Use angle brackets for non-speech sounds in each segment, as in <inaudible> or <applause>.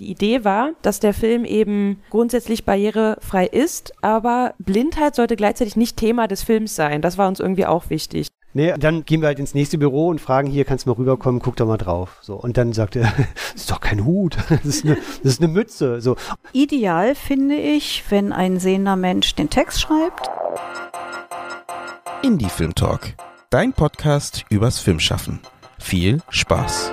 Die Idee war, dass der Film eben grundsätzlich barrierefrei ist, aber Blindheit sollte gleichzeitig nicht Thema des Films sein. Das war uns irgendwie auch wichtig. Nee, dann gehen wir halt ins nächste Büro und fragen hier, kannst du mal rüberkommen, guck doch mal drauf. So. Und dann sagt er, <laughs> das ist doch kein Hut, <laughs> das ist eine, das ist eine Mütze. So. Ideal finde ich, wenn ein sehender Mensch den Text schreibt. Indie Film Talk, dein Podcast übers Filmschaffen. Viel Spaß.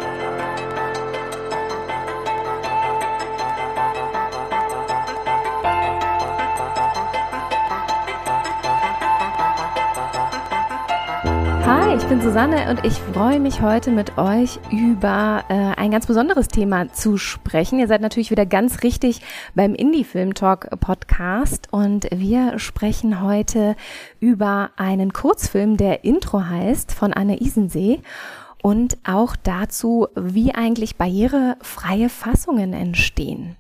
Ich bin Susanne und ich freue mich heute mit euch über äh, ein ganz besonderes Thema zu sprechen. Ihr seid natürlich wieder ganz richtig beim Indie Film Talk Podcast und wir sprechen heute über einen Kurzfilm, der Intro heißt, von Anne Isensee und auch dazu, wie eigentlich barrierefreie Fassungen entstehen.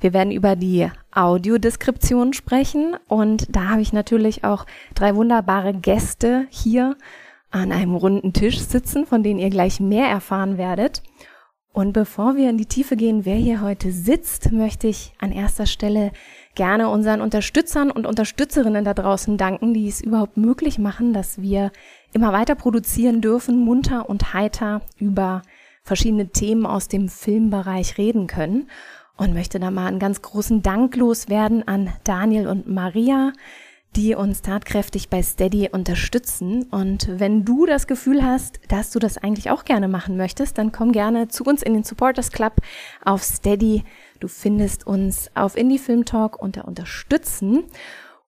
Wir werden über die Audiodeskription sprechen und da habe ich natürlich auch drei wunderbare Gäste hier an einem runden Tisch sitzen, von denen ihr gleich mehr erfahren werdet. Und bevor wir in die Tiefe gehen, wer hier heute sitzt, möchte ich an erster Stelle gerne unseren Unterstützern und Unterstützerinnen da draußen danken, die es überhaupt möglich machen, dass wir immer weiter produzieren dürfen, munter und heiter über verschiedene Themen aus dem Filmbereich reden können. Und möchte da mal einen ganz großen Dank loswerden an Daniel und Maria, die uns tatkräftig bei Steady unterstützen. Und wenn du das Gefühl hast, dass du das eigentlich auch gerne machen möchtest, dann komm gerne zu uns in den Supporters Club auf Steady. Du findest uns auf Indie Film Talk unter Unterstützen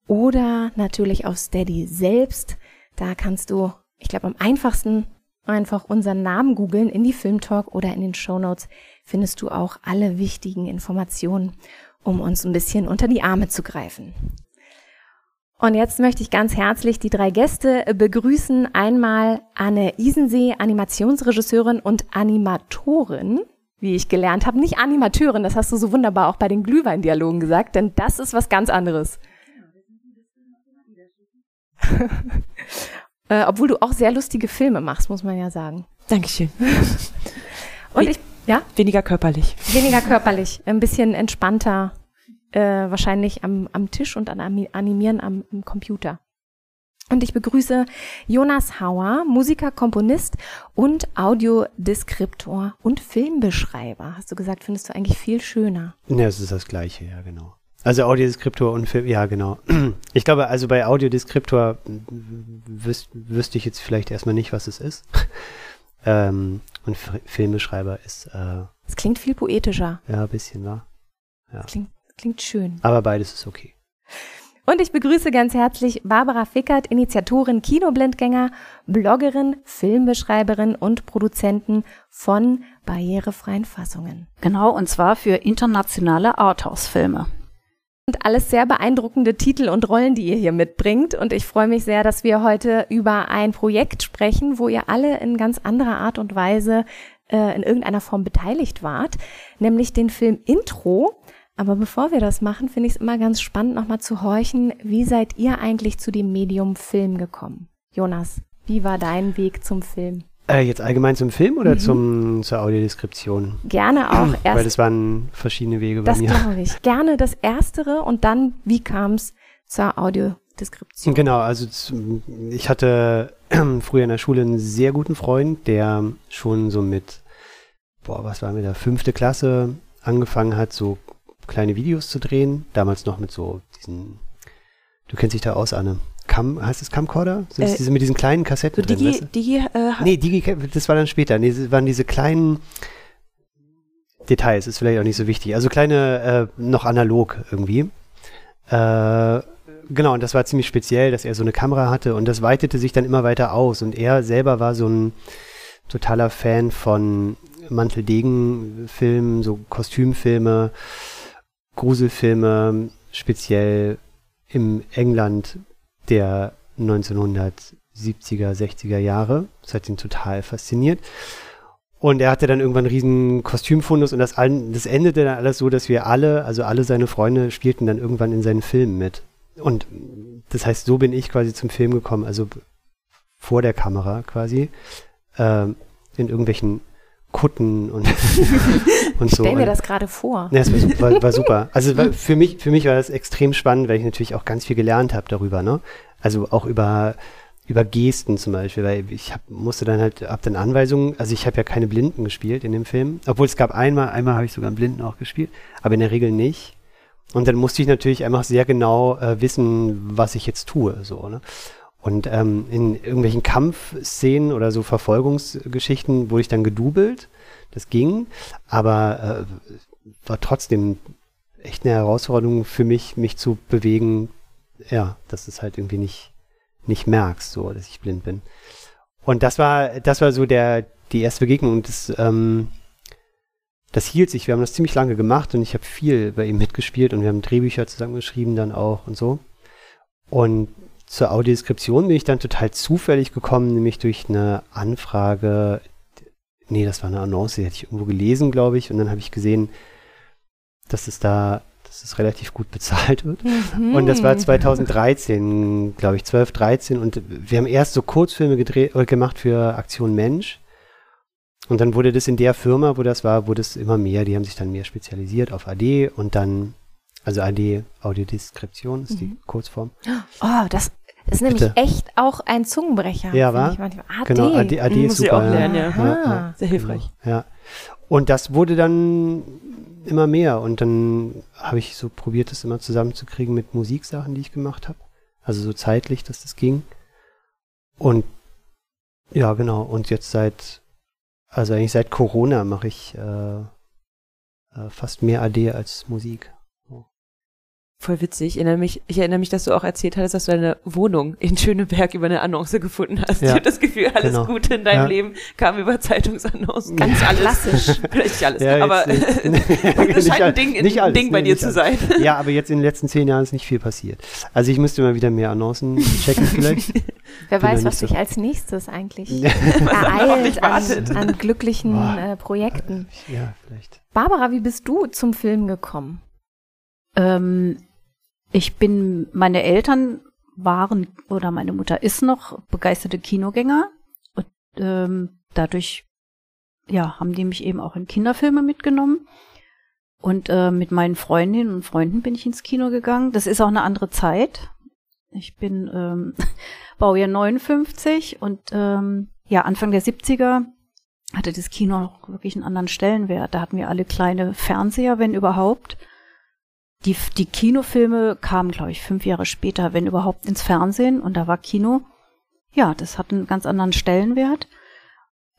oder natürlich auf Steady selbst. Da kannst du, ich glaube, am einfachsten einfach unseren Namen googeln, Indie Film Talk oder in den Show Notes findest du auch alle wichtigen Informationen, um uns ein bisschen unter die Arme zu greifen. Und jetzt möchte ich ganz herzlich die drei Gäste begrüßen. Einmal Anne Isensee, Animationsregisseurin und Animatorin, wie ich gelernt habe. Nicht Animateurin, das hast du so wunderbar auch bei den Glühweindialogen gesagt, denn das ist was ganz anderes. <laughs> äh, obwohl du auch sehr lustige Filme machst, muss man ja sagen. Dankeschön. und ich, ja? Weniger körperlich. Weniger körperlich, ein bisschen entspannter, äh, wahrscheinlich am, am Tisch und an Animieren am, am Computer. Und ich begrüße Jonas Hauer, Musiker, Komponist und Audiodeskriptor und Filmbeschreiber. Hast du gesagt, findest du eigentlich viel schöner? Ja, es ist das Gleiche, ja, genau. Also Audiodeskriptor und Film, ja, genau. <clears throat> Ich glaube, also bei Audiodeskriptor wüs wüsste ich jetzt vielleicht erstmal nicht, was es ist. <laughs> ähm, und F Filmbeschreiber ist. Äh, es klingt viel poetischer. Ja, ein bisschen, wa? Ja. Klingt Klingt schön. Aber beides ist okay. Und ich begrüße ganz herzlich Barbara Fickert, Initiatorin Kinoblindgänger, Bloggerin, Filmbeschreiberin und Produzentin von barrierefreien Fassungen. Genau, und zwar für internationale Arthouse-Filme. Und alles sehr beeindruckende Titel und Rollen, die ihr hier mitbringt. Und ich freue mich sehr, dass wir heute über ein Projekt sprechen, wo ihr alle in ganz anderer Art und Weise äh, in irgendeiner Form beteiligt wart, nämlich den Film Intro aber bevor wir das machen, finde ich es immer ganz spannend, nochmal zu horchen, wie seid ihr eigentlich zu dem Medium Film gekommen? Jonas, wie war dein Weg zum Film? Äh, jetzt allgemein zum Film oder mhm. zum, zur Audiodeskription? Gerne auch. Erst, Weil das waren verschiedene Wege bei das mir. Das glaube ich. Gerne das Erstere und dann, wie kam es zur Audiodeskription? Genau, also ich hatte <clears throat> früher in der Schule einen sehr guten Freund, der schon so mit, boah, was war mit der fünfte Klasse angefangen hat, so kleine Videos zu drehen. Damals noch mit so diesen, du kennst dich da aus, Anne. Cam, heißt es Camcorder? Sind äh, diese mit diesen kleinen Kassetten so drin? Digi, weißt du? Digi, äh, nee, Digi, das war dann später. Nee, das waren diese kleinen Details, ist vielleicht auch nicht so wichtig. Also kleine, äh, noch analog irgendwie. Äh, genau, und das war ziemlich speziell, dass er so eine Kamera hatte und das weitete sich dann immer weiter aus. Und er selber war so ein totaler Fan von Manteldegen-Filmen, so Kostümfilme. Gruselfilme, speziell im England der 1970er, 60er Jahre. Das hat ihn total fasziniert. Und er hatte dann irgendwann einen riesen Kostümfundus und das, das endete dann alles so, dass wir alle, also alle seine Freunde spielten dann irgendwann in seinen Filmen mit. Und das heißt, so bin ich quasi zum Film gekommen, also vor der Kamera quasi, äh, in irgendwelchen Kutten und, <laughs> und so. Stell mir das gerade vor. ja, das war super. War, war super. <laughs> Also war, für mich, für mich war das extrem spannend, weil ich natürlich auch ganz viel gelernt habe darüber, ne? Also auch über über Gesten zum Beispiel, weil ich hab, musste dann halt ab den Anweisungen, also ich habe ja keine Blinden gespielt in dem Film, obwohl es gab einmal, einmal habe ich sogar einen Blinden auch gespielt, aber in der Regel nicht. Und dann musste ich natürlich einfach sehr genau äh, wissen, was ich jetzt tue, so, ne? Und ähm, in irgendwelchen Kampfszenen oder so Verfolgungsgeschichten wurde ich dann gedoubelt. Das ging, aber äh, war trotzdem echt eine Herausforderung für mich, mich zu bewegen, ja, dass es halt irgendwie nicht, nicht merkst, so, dass ich blind bin. Und das war, das war so der, die erste Begegnung und das, ähm, das hielt sich. Wir haben das ziemlich lange gemacht und ich habe viel bei ihm mitgespielt und wir haben Drehbücher zusammengeschrieben dann auch und so. Und zur Audiodeskription bin ich dann total zufällig gekommen, nämlich durch eine Anfrage. Nee, das war eine Annonce, die hatte ich irgendwo gelesen, glaube ich. Und dann habe ich gesehen, dass es da, dass es relativ gut bezahlt wird. Und das war 2013, glaube ich, 12, 13. Und wir haben erst so Kurzfilme gedreht, äh, gemacht für Aktion Mensch. Und dann wurde das in der Firma, wo das war, wurde es immer mehr. Die haben sich dann mehr spezialisiert auf AD und dann, also AD, Audiodeskription ist die Kurzform. Oh, das ist nämlich Bitte. echt auch ein Zungenbrecher. Ja, finde wa? ich manchmal. AD. Genau, AD, AD ist Muss ich super. auch ja. lernen, ja. Ja, ja. Sehr hilfreich. Ja. Und das wurde dann immer mehr und dann habe ich so probiert, das immer zusammenzukriegen mit Musiksachen, die ich gemacht habe. Also so zeitlich, dass das ging. Und ja, genau. Und jetzt seit, also eigentlich seit Corona mache ich äh, äh, fast mehr AD als Musik. Voll witzig. Ich erinnere, mich, ich erinnere mich, dass du auch erzählt hattest, dass du eine Wohnung in Schöneberg über eine Annonce gefunden hast. Ja. Ich <laughs> habe das Gefühl, alles Genau. Gute in deinem Ja. Leben kam über Zeitungsannoncen. Ganz alles. klassisch. Vielleicht nicht alles, Ja, aber <laughs> Nicht scheint ein Ding, nicht ein alles, Ding bei nee, dir zu alles. sein. <laughs> Ja, aber jetzt in den letzten zehn Jahren ist nicht viel passiert. Also ich müsste mal wieder mehr Annoncen checken vielleicht. Wer Bin weiß, was nicht so- dich als nächstes eigentlich ereilt an, an glücklichen äh, Projekten. ja, vielleicht. Barbara, wie bist du zum Film gekommen? Ähm, ich bin, meine Eltern waren oder meine Mutter ist noch begeisterte Kinogänger und ähm, dadurch ja haben die mich eben auch in Kinderfilme mitgenommen und äh, mit meinen Freundinnen und Freunden bin ich ins Kino gegangen. Das ist auch eine andere Zeit. Ich bin ähm, <laughs> Baujahr 59 und ähm, ja Anfang der 70er hatte das Kino noch wirklich einen anderen Stellenwert. Da hatten wir alle kleine Fernseher, wenn überhaupt. Die, die Kinofilme kamen, glaube ich, fünf Jahre später, wenn überhaupt, ins Fernsehen und da war Kino. Ja, das hat einen ganz anderen Stellenwert.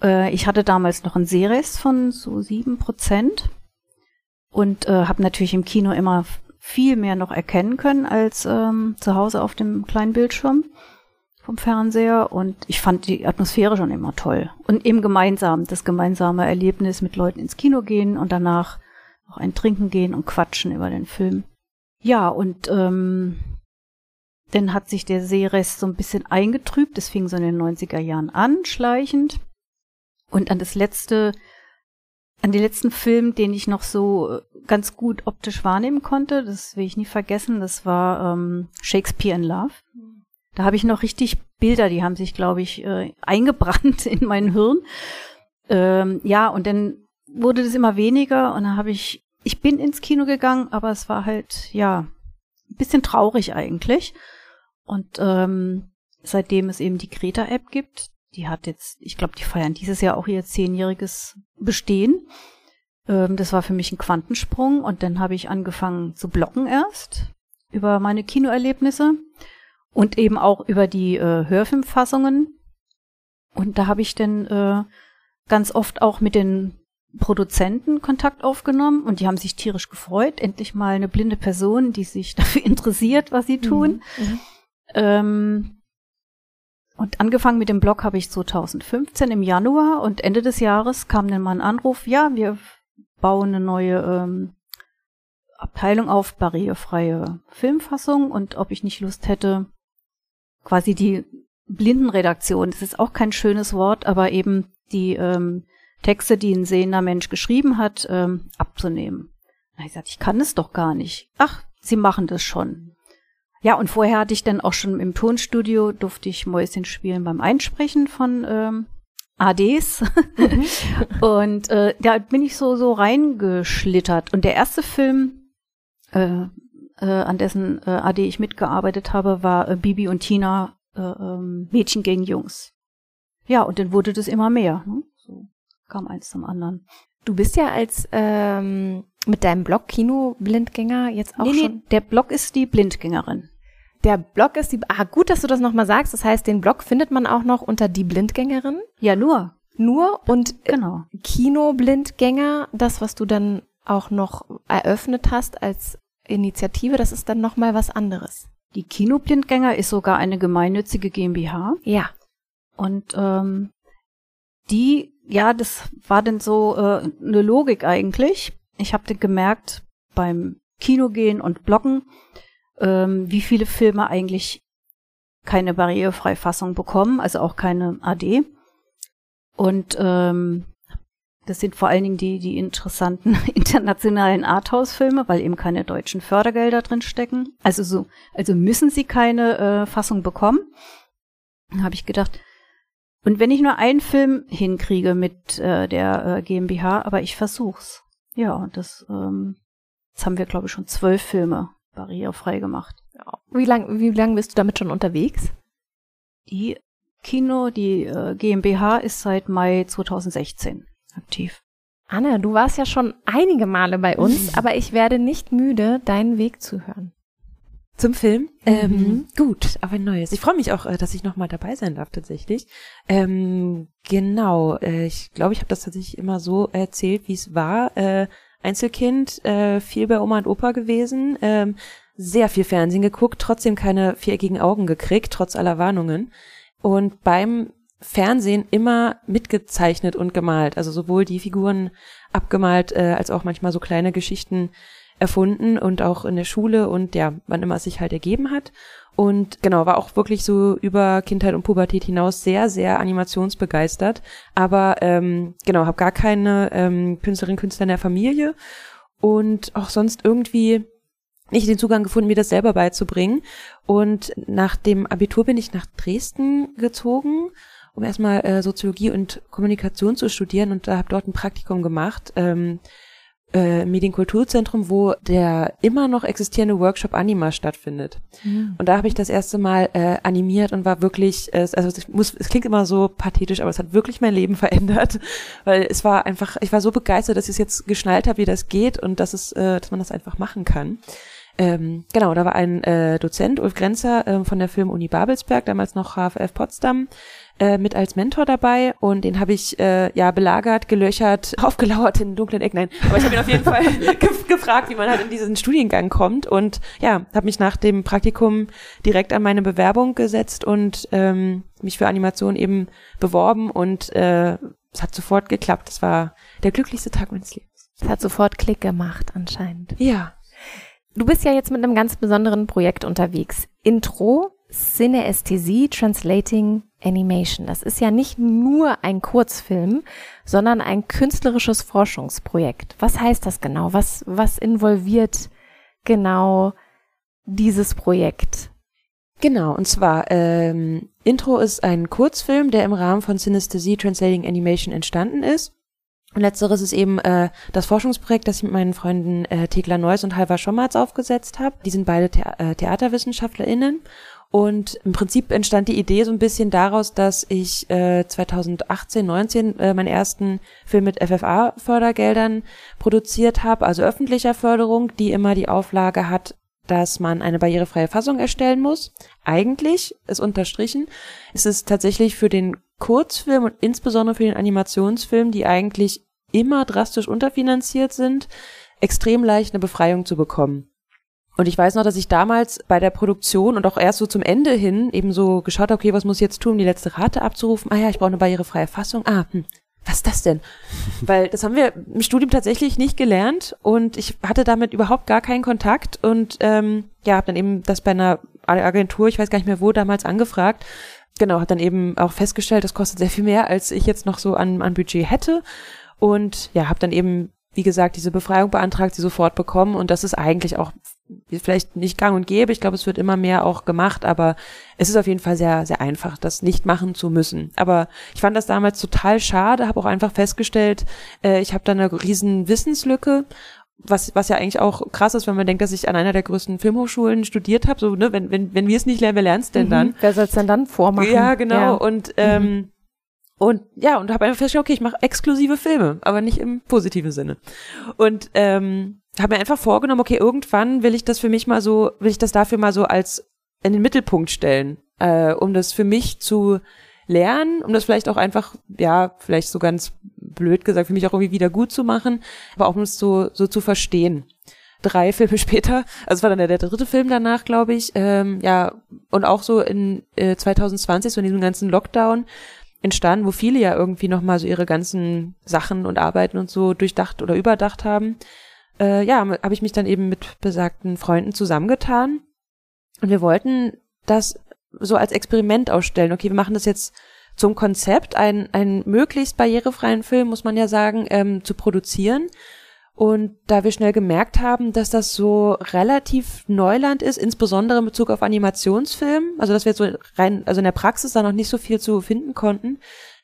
Äh, ich hatte damals noch einen Sehrest von so sieben Prozent und äh, habe natürlich im Kino immer viel mehr noch erkennen können als ähm, zu Hause auf dem kleinen Bildschirm vom Fernseher und ich fand die Atmosphäre schon immer toll. Und eben gemeinsam, das gemeinsame Erlebnis mit Leuten ins Kino gehen und danach noch ein Trinken gehen und quatschen über den Film. Ja, und ähm, dann hat sich der Seerest so ein bisschen eingetrübt. Das fing so in den 90er Jahren an, schleichend. Und an das letzte, an den letzten Film, den ich noch so äh, ganz gut optisch wahrnehmen konnte, das will ich nie vergessen, das war ähm, Shakespeare in Love. Da habe ich noch richtig Bilder, die haben sich, glaube ich, äh, eingebrannt <laughs> in mein Hirn. Ähm, ja, und dann wurde das immer weniger und dann habe ich, ich bin ins Kino gegangen, aber es war halt, ja, ein bisschen traurig eigentlich. Und ähm, seitdem es eben die Greta-App gibt, die hat jetzt, ich glaube, die feiern dieses Jahr auch ihr zehnjähriges Bestehen. Ähm, das war für mich ein Quantensprung und dann habe ich angefangen zu bloggen erst über meine Kinoerlebnisse und eben auch über die äh, Hörfilmfassungen. Und da habe ich dann äh, ganz oft auch mit den Produzenten Kontakt aufgenommen und die haben sich tierisch gefreut. Endlich mal eine blinde Person, die sich <laughs> dafür interessiert, was sie tun. Mhm. Ähm, und angefangen mit dem Blog habe ich 2015 im Januar und Ende des Jahres kam dann mal ein Anruf, ja, wir bauen eine neue ähm, Abteilung auf, barrierefreie Filmfassung und ob ich nicht Lust hätte, quasi die Blindenredaktion, das ist auch kein schönes Wort, aber eben die ähm, Texte, die ein sehender Mensch geschrieben hat, ähm, abzunehmen. Habe ich gesagt, ich kann es doch gar nicht. Ach, Sie machen das schon. Ja, und vorher hatte ich dann auch schon im Tonstudio, durfte ich Mäuschen spielen beim Einsprechen von ähm, ADs. <laughs> und äh, da bin ich so so reingeschlittert. Und der erste Film, äh, äh, an dessen äh, AD ich mitgearbeitet habe, war äh, Bibi und Tina äh, ähm, Mädchen gegen Jungs. Ja, und dann wurde das immer mehr. Ne? Kam eins zum anderen. Du bist ja als ähm, mit deinem Blog Kino-Blindgänger jetzt auch nee, schon. nee, der Blog ist die Blindgängerin. Der Blog ist die. Ah, gut, dass du das nochmal sagst. Das heißt, den Blog findet man auch noch unter die Blindgängerin. Ja, nur. Nur und äh, Genau. Kino-Blindgänger, das, was du dann auch noch eröffnet hast als Initiative, das ist dann nochmal was anderes. Die Kinoblindgänger ist sogar eine gemeinnützige GmbH. Ja. Und ähm, die, ja, das war dann so äh, eine Logik eigentlich. Ich habe gemerkt beim Kinogehen und Bloggen, ähm, wie viele Filme eigentlich keine barrierefreie Fassung bekommen, also auch keine AD. Und ähm, das sind vor allen Dingen die, die interessanten <laughs> internationalen Arthouse-Filme, weil eben keine deutschen Fördergelder drin stecken. Also so, also müssen sie keine äh, Fassung bekommen. Dann habe ich gedacht, und wenn ich nur einen Film hinkriege mit äh, der äh, GmbH, aber ich versuch's. Ja, und das, ähm, jetzt haben wir, glaube ich, schon zwölf Filme barrierefrei gemacht. Wie lang, wie lang bist du damit schon unterwegs? Die Kino, die äh, GmbH ist seit Mai 2016 aktiv. Anna, du warst ja schon einige Male bei uns, aber ich werde nicht müde, deinen Weg zu hören. Zum Film? Mhm. Ähm, gut, aber ein neues. Ich freue mich auch, äh, dass ich nochmal dabei sein darf tatsächlich. Ähm, genau, äh, ich glaube, ich habe das tatsächlich immer so erzählt, wie es war. Äh, Einzelkind, äh, viel bei Oma und Opa gewesen, ähm, sehr viel Fernsehen geguckt, trotzdem keine viereckigen Augen gekriegt, trotz aller Warnungen. Und beim Fernsehen immer mitgezeichnet und gemalt. Also sowohl die Figuren abgemalt, äh, als auch manchmal so kleine Geschichten erfunden und auch in der Schule und ja, wann immer es sich halt ergeben hat. Und genau, war auch wirklich so über Kindheit und Pubertät hinaus sehr, sehr animationsbegeistert. Aber ähm, genau, habe gar keine ähm, Künstlerin, Künstler in der Familie und auch sonst irgendwie nicht den Zugang gefunden, mir das selber beizubringen. Und nach dem Abitur bin ich nach Dresden gezogen, um erstmal äh, Soziologie und Kommunikation zu studieren und da habe dort ein Praktikum gemacht. Ähm, äh, Medienkulturzentrum, wo der immer noch existierende Workshop Anima stattfindet. Und da habe ich das erste Mal äh, animiert und war wirklich, äh, also es muss, es klingt immer so pathetisch, aber es hat wirklich mein Leben <laughs> verändert, weil es war einfach, ich war so begeistert, dass ich es jetzt geschnallt habe, wie das geht und dass es, äh, dass man das einfach machen kann. Ähm, genau, da war ein äh, Dozent, Ulf Grenzer äh, von der Film Uni Babelsberg, damals noch HFF Potsdam, äh, mit als Mentor dabei und den habe ich äh, ja belagert, gelöchert, <laughs> aufgelauert in dunklen Ecken. Nein, aber ich habe ihn auf jeden Fall <laughs> <laughs> gef gefragt, wie man halt in diesen Studiengang kommt und ja, habe mich nach dem Praktikum direkt an meine Bewerbung gesetzt und ähm, mich für Animation eben beworben und äh, es hat sofort geklappt. Das war der glücklichste Tag meines Lebens. Es hat sofort Klick gemacht, anscheinend. Ja. Du bist ja jetzt mit einem ganz besonderen Projekt unterwegs. Intro, Synästhesie, Translating Animation. Das ist ja nicht nur ein Kurzfilm, sondern ein künstlerisches Forschungsprojekt. Was heißt das genau? Was, was involviert genau dieses Projekt? Genau, und zwar ähm, Intro ist ein Kurzfilm, der im Rahmen von Synesthesie Translating Animation entstanden ist. Und letzteres ist eben äh, das Forschungsprojekt, das ich mit meinen Freunden äh, Thekla Neuss und Halvar Schommerz aufgesetzt habe. Die sind beide The äh, TheaterwissenschaftlerInnen. Und im Prinzip entstand die Idee so ein bisschen daraus, dass ich äh, 2018, 19 äh, meinen ersten Film mit FFA-Fördergeldern produziert habe, also öffentlicher Förderung, die immer die Auflage hat, dass man eine barrierefreie Fassung erstellen muss. Eigentlich ist unterstrichen, ist es tatsächlich für den Kurzfilm und insbesondere für den Animationsfilm, die eigentlich immer drastisch unterfinanziert sind, extrem leicht eine Befreiung zu bekommen. Und ich weiß noch, dass ich damals bei der Produktion und auch erst so zum Ende hin eben so geschaut habe, okay, was muss ich jetzt tun, um die letzte Rate abzurufen? Ah ja, ich brauche eine barrierefreie Fassung. Ah, hm, was ist das denn? <laughs> Weil das haben wir im Studium tatsächlich nicht gelernt und ich hatte damit überhaupt gar keinen Kontakt und ähm, ja, habe dann eben das bei einer Agentur, ich weiß gar nicht mehr wo, damals angefragt. Genau, hat dann eben auch festgestellt, das kostet sehr viel mehr, als ich jetzt noch so an, an Budget hätte. Und ja, habe dann eben, wie gesagt, diese Befreiung beantragt, sie sofort bekommen. Und das ist eigentlich auch vielleicht nicht gang und gäbe. Ich glaube, es wird immer mehr auch gemacht, aber es ist auf jeden Fall sehr, sehr einfach, das nicht machen zu müssen. Aber ich fand das damals total schade, habe auch einfach festgestellt, äh, ich habe da eine riesen Wissenslücke was, was ja eigentlich auch krass ist, wenn man denkt, dass ich an einer der größten Filmhochschulen studiert habe. So, ne, wenn, wenn, wenn wir es nicht lernen, wer lernt es denn mhm. dann? Wer soll es denn dann vormachen? Ja, genau. Ja. Und ähm, mhm. und ja, und habe einfach festgestellt, okay, ich mache exklusive Filme, aber nicht im positiven Sinne. Und ähm, habe mir einfach vorgenommen, okay, irgendwann will ich das für mich mal so, will ich das dafür mal so als in den Mittelpunkt stellen, äh, um das für mich zu lernen, um das vielleicht auch einfach, ja, vielleicht so ganz blöd gesagt, für mich auch irgendwie wieder gut zu machen, aber auch um es so, so zu verstehen. Drei <laughs> Filme später, also es war dann der, der dritte Film danach, glaube ich, ähm, ja, und auch so in äh, 2020, so in diesem ganzen Lockdown, entstanden, wo viele ja irgendwie nochmal so ihre ganzen Sachen und Arbeiten und so durchdacht oder überdacht haben. Äh, ja, habe ich mich dann eben mit besagten Freunden zusammengetan und wir wollten das so als Experiment ausstellen. Okay, wir machen das jetzt zum Konzept, einen, einen möglichst barrierefreien Film, muss man ja sagen, ähm, zu produzieren. Und da wir schnell gemerkt haben, dass das so relativ Neuland ist, insbesondere in Bezug auf Animationsfilm, also dass wir so rein, also in der Praxis da noch nicht so viel zu finden konnten,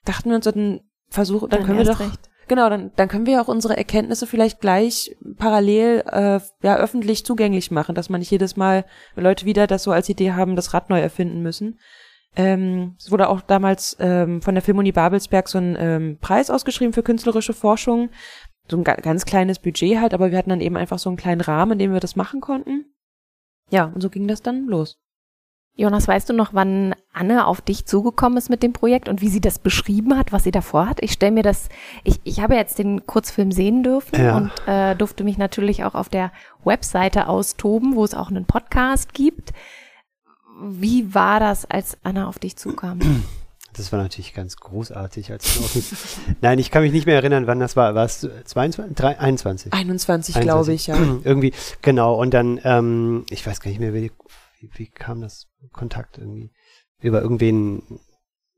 dachten wir uns, dann versuchen, dann, dann können wir doch, recht. Genau, dann, dann können wir auch unsere Erkenntnisse vielleicht gleich parallel, äh, ja, öffentlich zugänglich machen, dass man nicht jedes Mal Leute wieder das so als Idee haben, das Rad neu erfinden müssen. Ähm, es wurde auch damals ähm, von der Filmuni Babelsberg so ein ähm, Preis ausgeschrieben für künstlerische Forschung. So ein ga ganz kleines Budget halt, aber wir hatten dann eben einfach so einen kleinen Rahmen, in dem wir das machen konnten. Ja, und so ging das dann los. Jonas, weißt du noch, wann Anne auf dich zugekommen ist mit dem Projekt und wie sie das beschrieben hat, was sie davor hat? Ich stelle mir das, ich, ich habe jetzt den Kurzfilm sehen dürfen ja. und äh, durfte mich natürlich auch auf der Webseite austoben, wo es auch einen Podcast gibt. Wie war das, als Anna auf dich zukam? Das war natürlich ganz großartig. Als <laughs> Nein, ich kann mich nicht mehr erinnern, wann das war. War es 22? 3, 21? 21, glaube ich, ja. <clears throat> irgendwie, genau. Und dann, ähm, ich weiß gar nicht mehr, wie, wie, wie kam das Kontakt irgendwie? Über irgendwen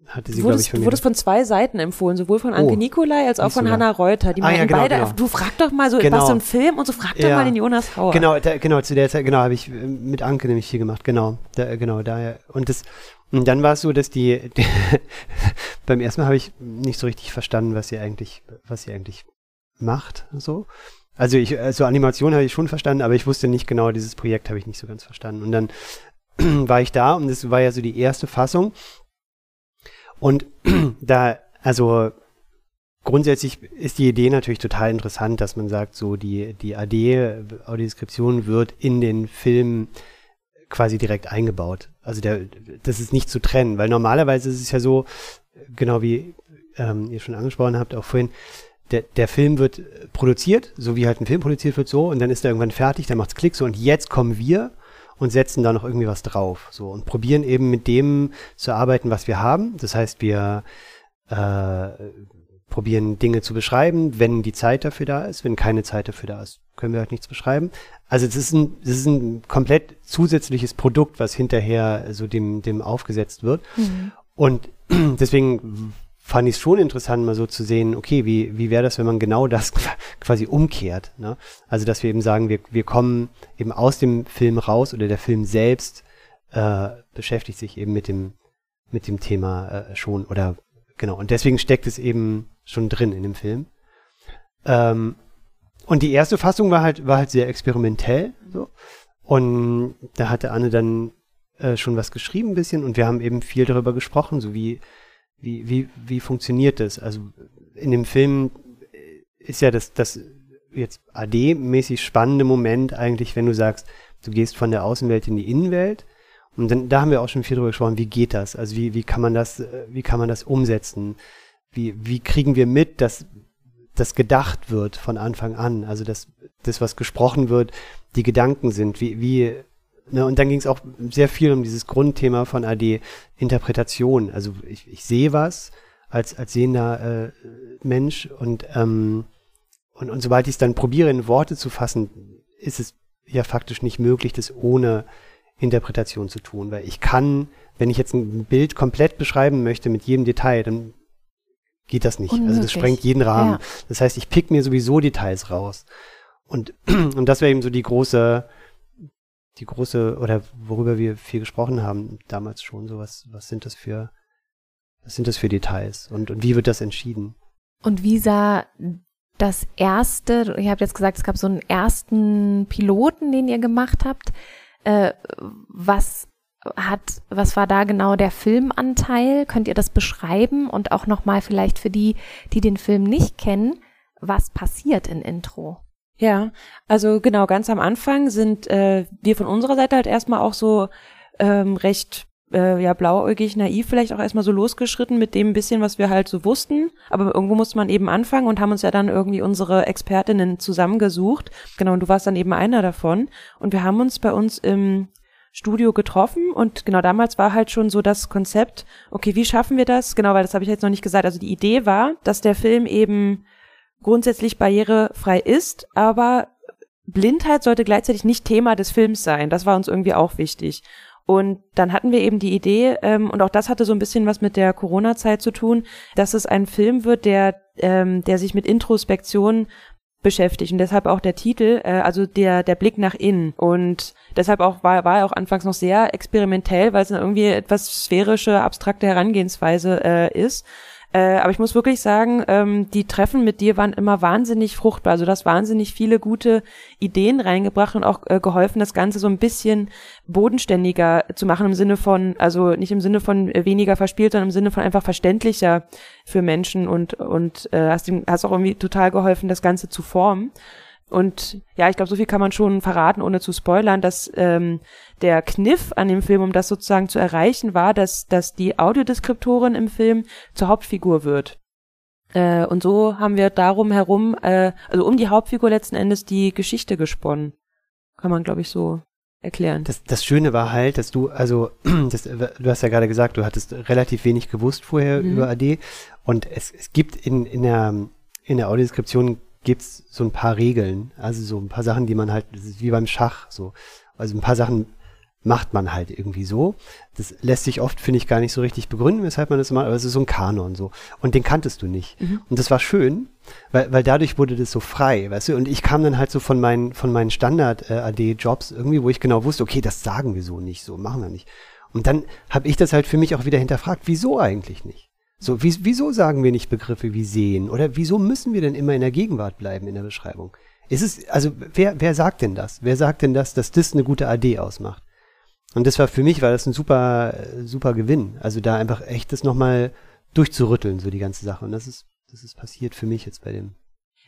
hatte sie, glaube ich, von. Du wurdest von zwei Seiten empfohlen, sowohl von Anke oh, Nikolai als auch von Hannah Reuter. Die ah, ja, genau, beide, genau. du frag doch mal so, genau. was so ein Film und so frag doch ja. mal den Jonas Hauer. Genau, da, genau, zu der Zeit, genau, habe ich äh, mit Anke nämlich hier gemacht, genau. Da, genau, daher. Und das, und dann war es so, dass die, die <laughs> beim ersten Mal habe ich nicht so richtig verstanden, was sie eigentlich, was sie eigentlich macht, so. Also ich, also Animation habe ich schon verstanden, aber ich wusste nicht genau, dieses Projekt habe ich nicht so ganz verstanden. Und dann <clears throat> war ich da und das war ja so die erste Fassung. Und <clears throat> da, also grundsätzlich ist die Idee natürlich total interessant, dass man sagt, so die, die AD, Audiodeskription wird in den Film quasi direkt eingebaut. Also der, das ist nicht zu trennen, weil normalerweise ist es ja so, genau wie ähm, ihr schon angesprochen habt, auch vorhin, der, der Film wird produziert, so wie halt ein Film produziert wird, so, und dann ist er irgendwann fertig, dann macht's Klick so, und jetzt kommen wir und setzen da noch irgendwie was drauf. So und probieren eben mit dem zu arbeiten, was wir haben. Das heißt, wir äh, probieren Dinge zu beschreiben, wenn die Zeit dafür da ist. Wenn keine Zeit dafür da ist, können wir halt nichts beschreiben. Also es ist ein, das ist ein komplett zusätzliches Produkt, was hinterher so dem, dem aufgesetzt wird. Mhm. Und <clears throat> deswegen fand ich es schon interessant, mal so zu sehen, okay, wie, wie wäre das, wenn man genau das <laughs> quasi umkehrt. Ne? Also, dass wir eben sagen, wir, wir kommen eben aus dem Film raus oder der Film selbst äh, beschäftigt sich eben mit dem, mit dem Thema äh, schon oder genau. Und deswegen steckt es eben schon drin in dem Film. Ähm, und die erste Fassung war halt, war halt sehr experimentell. So. Und da hatte Anne dann äh, schon was geschrieben ein bisschen und wir haben eben viel darüber gesprochen, so wie wie, wie, wie funktioniert das? Also in dem Film ist ja das, das jetzt AD-mäßig spannende Moment eigentlich, wenn du sagst, du gehst von der Außenwelt in die Innenwelt. Und dann, da haben wir auch schon viel drüber gesprochen, wie geht das? Also wie, wie kann man das, wie kann man das umsetzen? Wie, wie kriegen wir mit, dass das gedacht wird von Anfang an? Also dass das, was gesprochen wird, die Gedanken sind. Wie, wie Ne, und dann ging es auch sehr viel um dieses Grundthema von AD Interpretation. Also ich, ich sehe was als, als sehender äh, Mensch und, ähm, und, und sobald ich es dann probiere, in Worte zu fassen, ist es ja faktisch nicht möglich, das ohne Interpretation zu tun. Weil ich kann, wenn ich jetzt ein Bild komplett beschreiben möchte mit jedem Detail, dann geht das nicht. Unmöglich. Also das sprengt jeden Rahmen. Ja. Das heißt, ich pick mir sowieso Details raus. Und, <clears throat> und das wäre eben so die große die große, oder worüber wir viel gesprochen haben damals schon, so was, was sind das für, was sind das für Details und, und wie wird das entschieden? Und wie sah das erste, ihr habt jetzt gesagt, es gab so einen ersten Piloten, den ihr gemacht habt. Äh, was hat, was war da genau der Filmanteil? Könnt ihr das beschreiben? Und auch nochmal vielleicht für die, die den Film nicht kennen, was passiert in Intro? Ja, also genau, ganz am Anfang sind äh, wir von unserer Seite halt erstmal auch so ähm, recht äh, ja blauäugig, naiv vielleicht auch erstmal so losgeschritten mit dem bisschen, was wir halt so wussten. Aber irgendwo musste man eben anfangen und haben uns ja dann irgendwie unsere Expertinnen zusammengesucht. Genau, und du warst dann eben einer davon. Und wir haben uns bei uns im Studio getroffen und genau damals war halt schon so das Konzept, okay, wie schaffen wir das? Genau, weil das habe ich jetzt noch nicht gesagt. Also die Idee war, dass der Film eben grundsätzlich barrierefrei ist, aber Blindheit sollte gleichzeitig nicht Thema des Films sein. Das war uns irgendwie auch wichtig. Und dann hatten wir eben die Idee, ähm, und auch das hatte so ein bisschen was mit der Corona-Zeit zu tun, dass es ein Film wird, der, ähm, der sich mit Introspektion beschäftigt und deshalb auch der Titel, äh, also der der Blick nach innen und deshalb auch war war er auch anfangs noch sehr experimentell, weil es irgendwie etwas sphärische abstrakte Herangehensweise äh, ist äh, aber ich muss wirklich sagen, ähm, die Treffen mit dir waren immer wahnsinnig fruchtbar. Also das wahnsinnig viele gute Ideen reingebracht und auch äh, geholfen, das Ganze so ein bisschen bodenständiger zu machen im Sinne von, also nicht im Sinne von weniger verspielt, sondern im Sinne von einfach verständlicher für Menschen und und äh, hast, ihm, hast auch irgendwie total geholfen, das Ganze zu formen. Und ja, ich glaube, so viel kann man schon verraten, ohne zu spoilern, dass ähm, der Kniff an dem Film, um das sozusagen zu erreichen, war, dass, dass die Audiodeskriptorin im Film zur Hauptfigur wird. Äh, und so haben wir darum herum, äh, also um die Hauptfigur letzten Endes die Geschichte gesponnen. Kann man, glaube ich, so erklären. Das, das Schöne war halt, dass du, also, <clears throat> das, du hast ja gerade gesagt, du hattest relativ wenig gewusst vorher mhm. über AD. Und es, es gibt in, in der, in der Audiodeskription gibt's so ein paar Regeln, also so ein paar Sachen, die man halt, das ist wie beim Schach so. Also ein paar Sachen macht man halt irgendwie so. Das lässt sich oft, finde ich, gar nicht so richtig begründen, weshalb man das macht, aber es ist so ein Kanon so. Und den kanntest du nicht. Mhm. Und das war schön, weil, weil dadurch wurde das so frei, weißt du? Und ich kam dann halt so von meinen, von meinen Standard-AD-Jobs irgendwie, wo ich genau wusste, okay, das sagen wir so nicht, so machen wir nicht. Und dann habe ich das halt für mich auch wieder hinterfragt, wieso eigentlich nicht? So, wie, wieso sagen wir nicht Begriffe wie sehen? Oder wieso müssen wir denn immer in der Gegenwart bleiben in der Beschreibung? Ist es, also, wer, wer sagt denn das? Wer sagt denn das, dass das eine gute AD ausmacht? Und das war für mich, war das ein super, super Gewinn. Also da einfach echt das nochmal durchzurütteln, so die ganze Sache. Und das ist, das ist passiert für mich jetzt bei dem,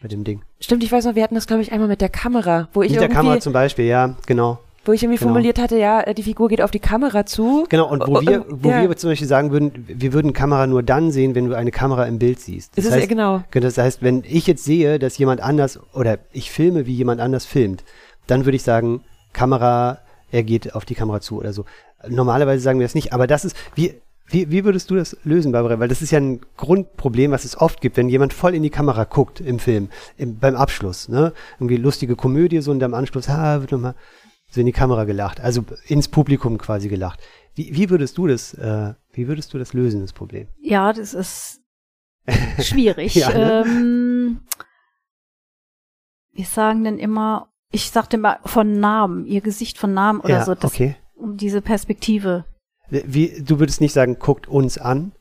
bei dem Ding. Stimmt, ich weiß noch, wir hatten das, glaube ich, einmal mit der Kamera, wo ich Mit der Kamera zum Beispiel, ja, genau wo ich irgendwie genau. formuliert hatte, ja, äh, die Figur geht auf die Kamera zu. Genau, und wo wir, wo ja. wir zum Beispiel sagen würden, wir würden Kamera nur dann sehen, wenn du eine Kamera im Bild siehst. Das, das heißt, genau. Das heißt, wenn ich jetzt sehe, dass jemand anders oder ich filme, wie jemand anders filmt, dann würde ich sagen, Kamera, er geht auf die Kamera zu oder so. Normalerweise sagen wir das nicht, aber das ist, wie, wie, wie würdest du das lösen, Barbara? Weil das ist ja ein Grundproblem, was es oft gibt, wenn jemand voll in die Kamera guckt im Film, im, beim Abschluss, ne? Irgendwie lustige Komödie, so und am Anschluss, ha, wird nochmal so in die Kamera gelacht, also ins Publikum quasi gelacht. Wie, wie würdest du das, äh, wie würdest du das lösen, das Problem? Ja, das ist schwierig. <laughs> ja, ne? ähm, wir sagen dann immer, ich sagte immer von Namen, ihr Gesicht von Namen oder ja, so, das, okay. um diese Perspektive. Wie, du würdest nicht sagen, guckt uns an?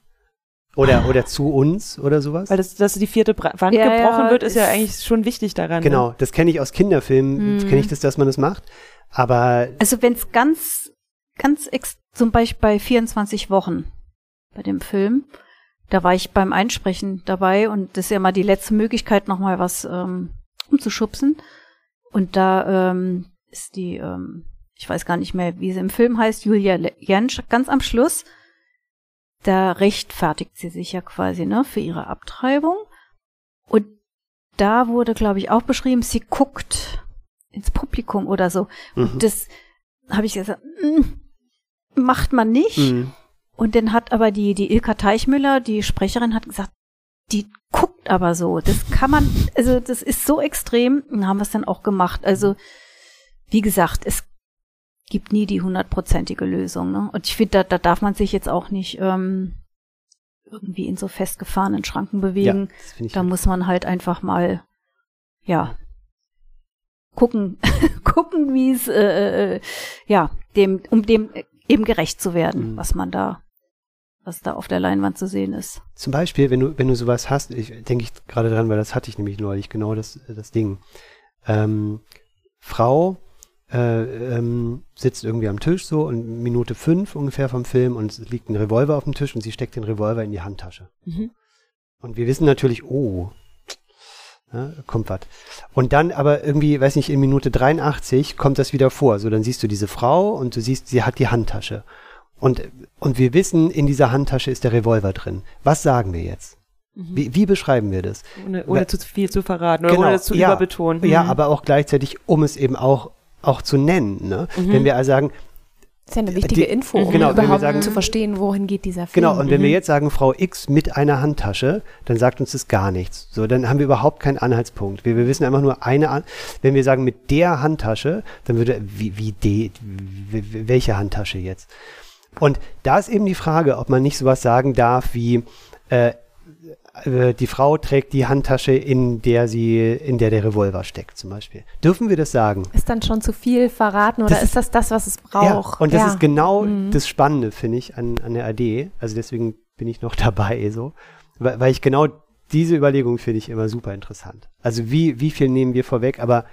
Oder, oder zu uns oder sowas. Weil das, dass die vierte Wand ja, gebrochen ja, wird, ist ja eigentlich schon wichtig daran. Genau, ne? das kenne ich aus Kinderfilmen, mhm. kenne ich das, dass man das macht. Aber. Also wenn es ganz, ganz ex zum Beispiel bei 24 Wochen bei dem Film, da war ich beim Einsprechen dabei und das ist ja mal die letzte Möglichkeit, nochmal was ähm, umzuschubsen. Und da ähm, ist die, ähm, ich weiß gar nicht mehr, wie sie im Film heißt, Julia Jentsch, ganz am Schluss. Da rechtfertigt sie sich ja quasi, ne, für ihre Abtreibung. Und da wurde, glaube ich, auch beschrieben, sie guckt ins Publikum oder so. Mhm. Und das habe ich gesagt, mm, macht man nicht. Mhm. Und dann hat aber die, die Ilka Teichmüller, die Sprecherin, hat gesagt, die guckt aber so. Das kann man, also das ist so extrem. Und haben wir es dann auch gemacht. Also, wie gesagt, es gibt nie die hundertprozentige Lösung. Ne? Und ich finde, da, da darf man sich jetzt auch nicht ähm, irgendwie in so festgefahrenen Schranken bewegen. Ja, da halt. muss man halt einfach mal, ja, gucken, <laughs> gucken, wie es, äh, äh, ja, dem, um dem eben gerecht zu werden, Mhm. was man da, was da auf der Leinwand zu sehen ist. Zum Beispiel, wenn du, wenn du sowas hast, ich denke ich gerade dran, weil das hatte ich nämlich neulich, genau das, das Ding. Ähm, Frau äh, ähm, sitzt irgendwie am Tisch so und Minute fünf ungefähr vom Film und es liegt ein Revolver auf dem Tisch und sie steckt den Revolver in die Handtasche. Mhm. Und wir wissen natürlich, oh, ja, kommt was. Und dann aber irgendwie, weiß nicht, in Minute 83 kommt das wieder vor. So, dann siehst du diese Frau und du siehst, sie hat die Handtasche. Und, und wir wissen, in dieser Handtasche ist der Revolver drin. Was sagen wir jetzt? Wie, wie beschreiben wir das? Ohne, ohne zu viel zu verraten oder Genau, ohne das zu ja. überbetonen. Ja, Mhm. aber auch gleichzeitig, um es eben auch, auch zu nennen. Ne? Wenn wir also sagen, Das ist ja eine wichtige Die- Info, um genau, überhaupt sagen- zu verstehen, wohin geht dieser Film. Genau, und wenn wir jetzt sagen, Frau X mit einer Handtasche, dann sagt uns das gar nichts. So, dann haben wir überhaupt keinen Anhaltspunkt. Wir, wir wissen einfach nur eine, An wenn wir sagen mit der Handtasche, dann würde, wie, wie de, wie, welche Handtasche jetzt? Und da ist eben die Frage, ob man nicht sowas sagen darf wie, äh, äh, die Frau trägt die Handtasche, in der sie, in der der Revolver steckt, zum Beispiel. Dürfen wir das sagen? ist dann schon zu viel verraten oder Das ist das das, was es braucht? Ja, und das Ja. ist genau Mhm. das Spannende, finde ich, an, an der AD. Also deswegen bin ich noch <laughs> dabei, so. Weil, weil ich genau diese Überlegung finde ich immer super interessant. Also wie, wie viel nehmen wir vorweg, aber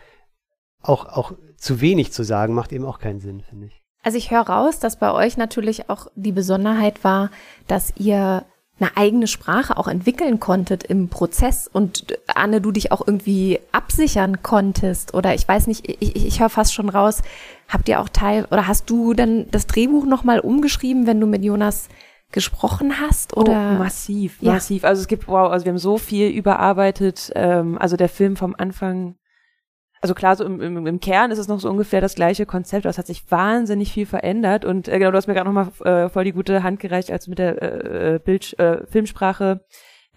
auch, auch zu wenig zu sagen, macht eben auch keinen Sinn, finde ich. Also ich höre raus, dass bei euch natürlich auch die Besonderheit war, dass ihr eine eigene Sprache auch entwickeln konntet im Prozess und Anne, du dich auch irgendwie absichern konntest oder ich weiß nicht, ich, ich, ich höre fast schon raus, habt ihr auch Teil oder hast du dann das Drehbuch nochmal umgeschrieben, wenn du mit Jonas gesprochen hast oder? oh, massiv, Ja. massiv. Also es gibt, wow, also wir haben so viel überarbeitet. Ähm, also der Film vom Anfang, also klar, so im, im, im Kern ist es noch so ungefähr das gleiche Konzept, aber es hat sich wahnsinnig viel verändert. Und äh, genau, du hast mir gerade nochmal äh, voll die gute Hand gereicht, als du mit der äh, Bild, äh, Filmsprache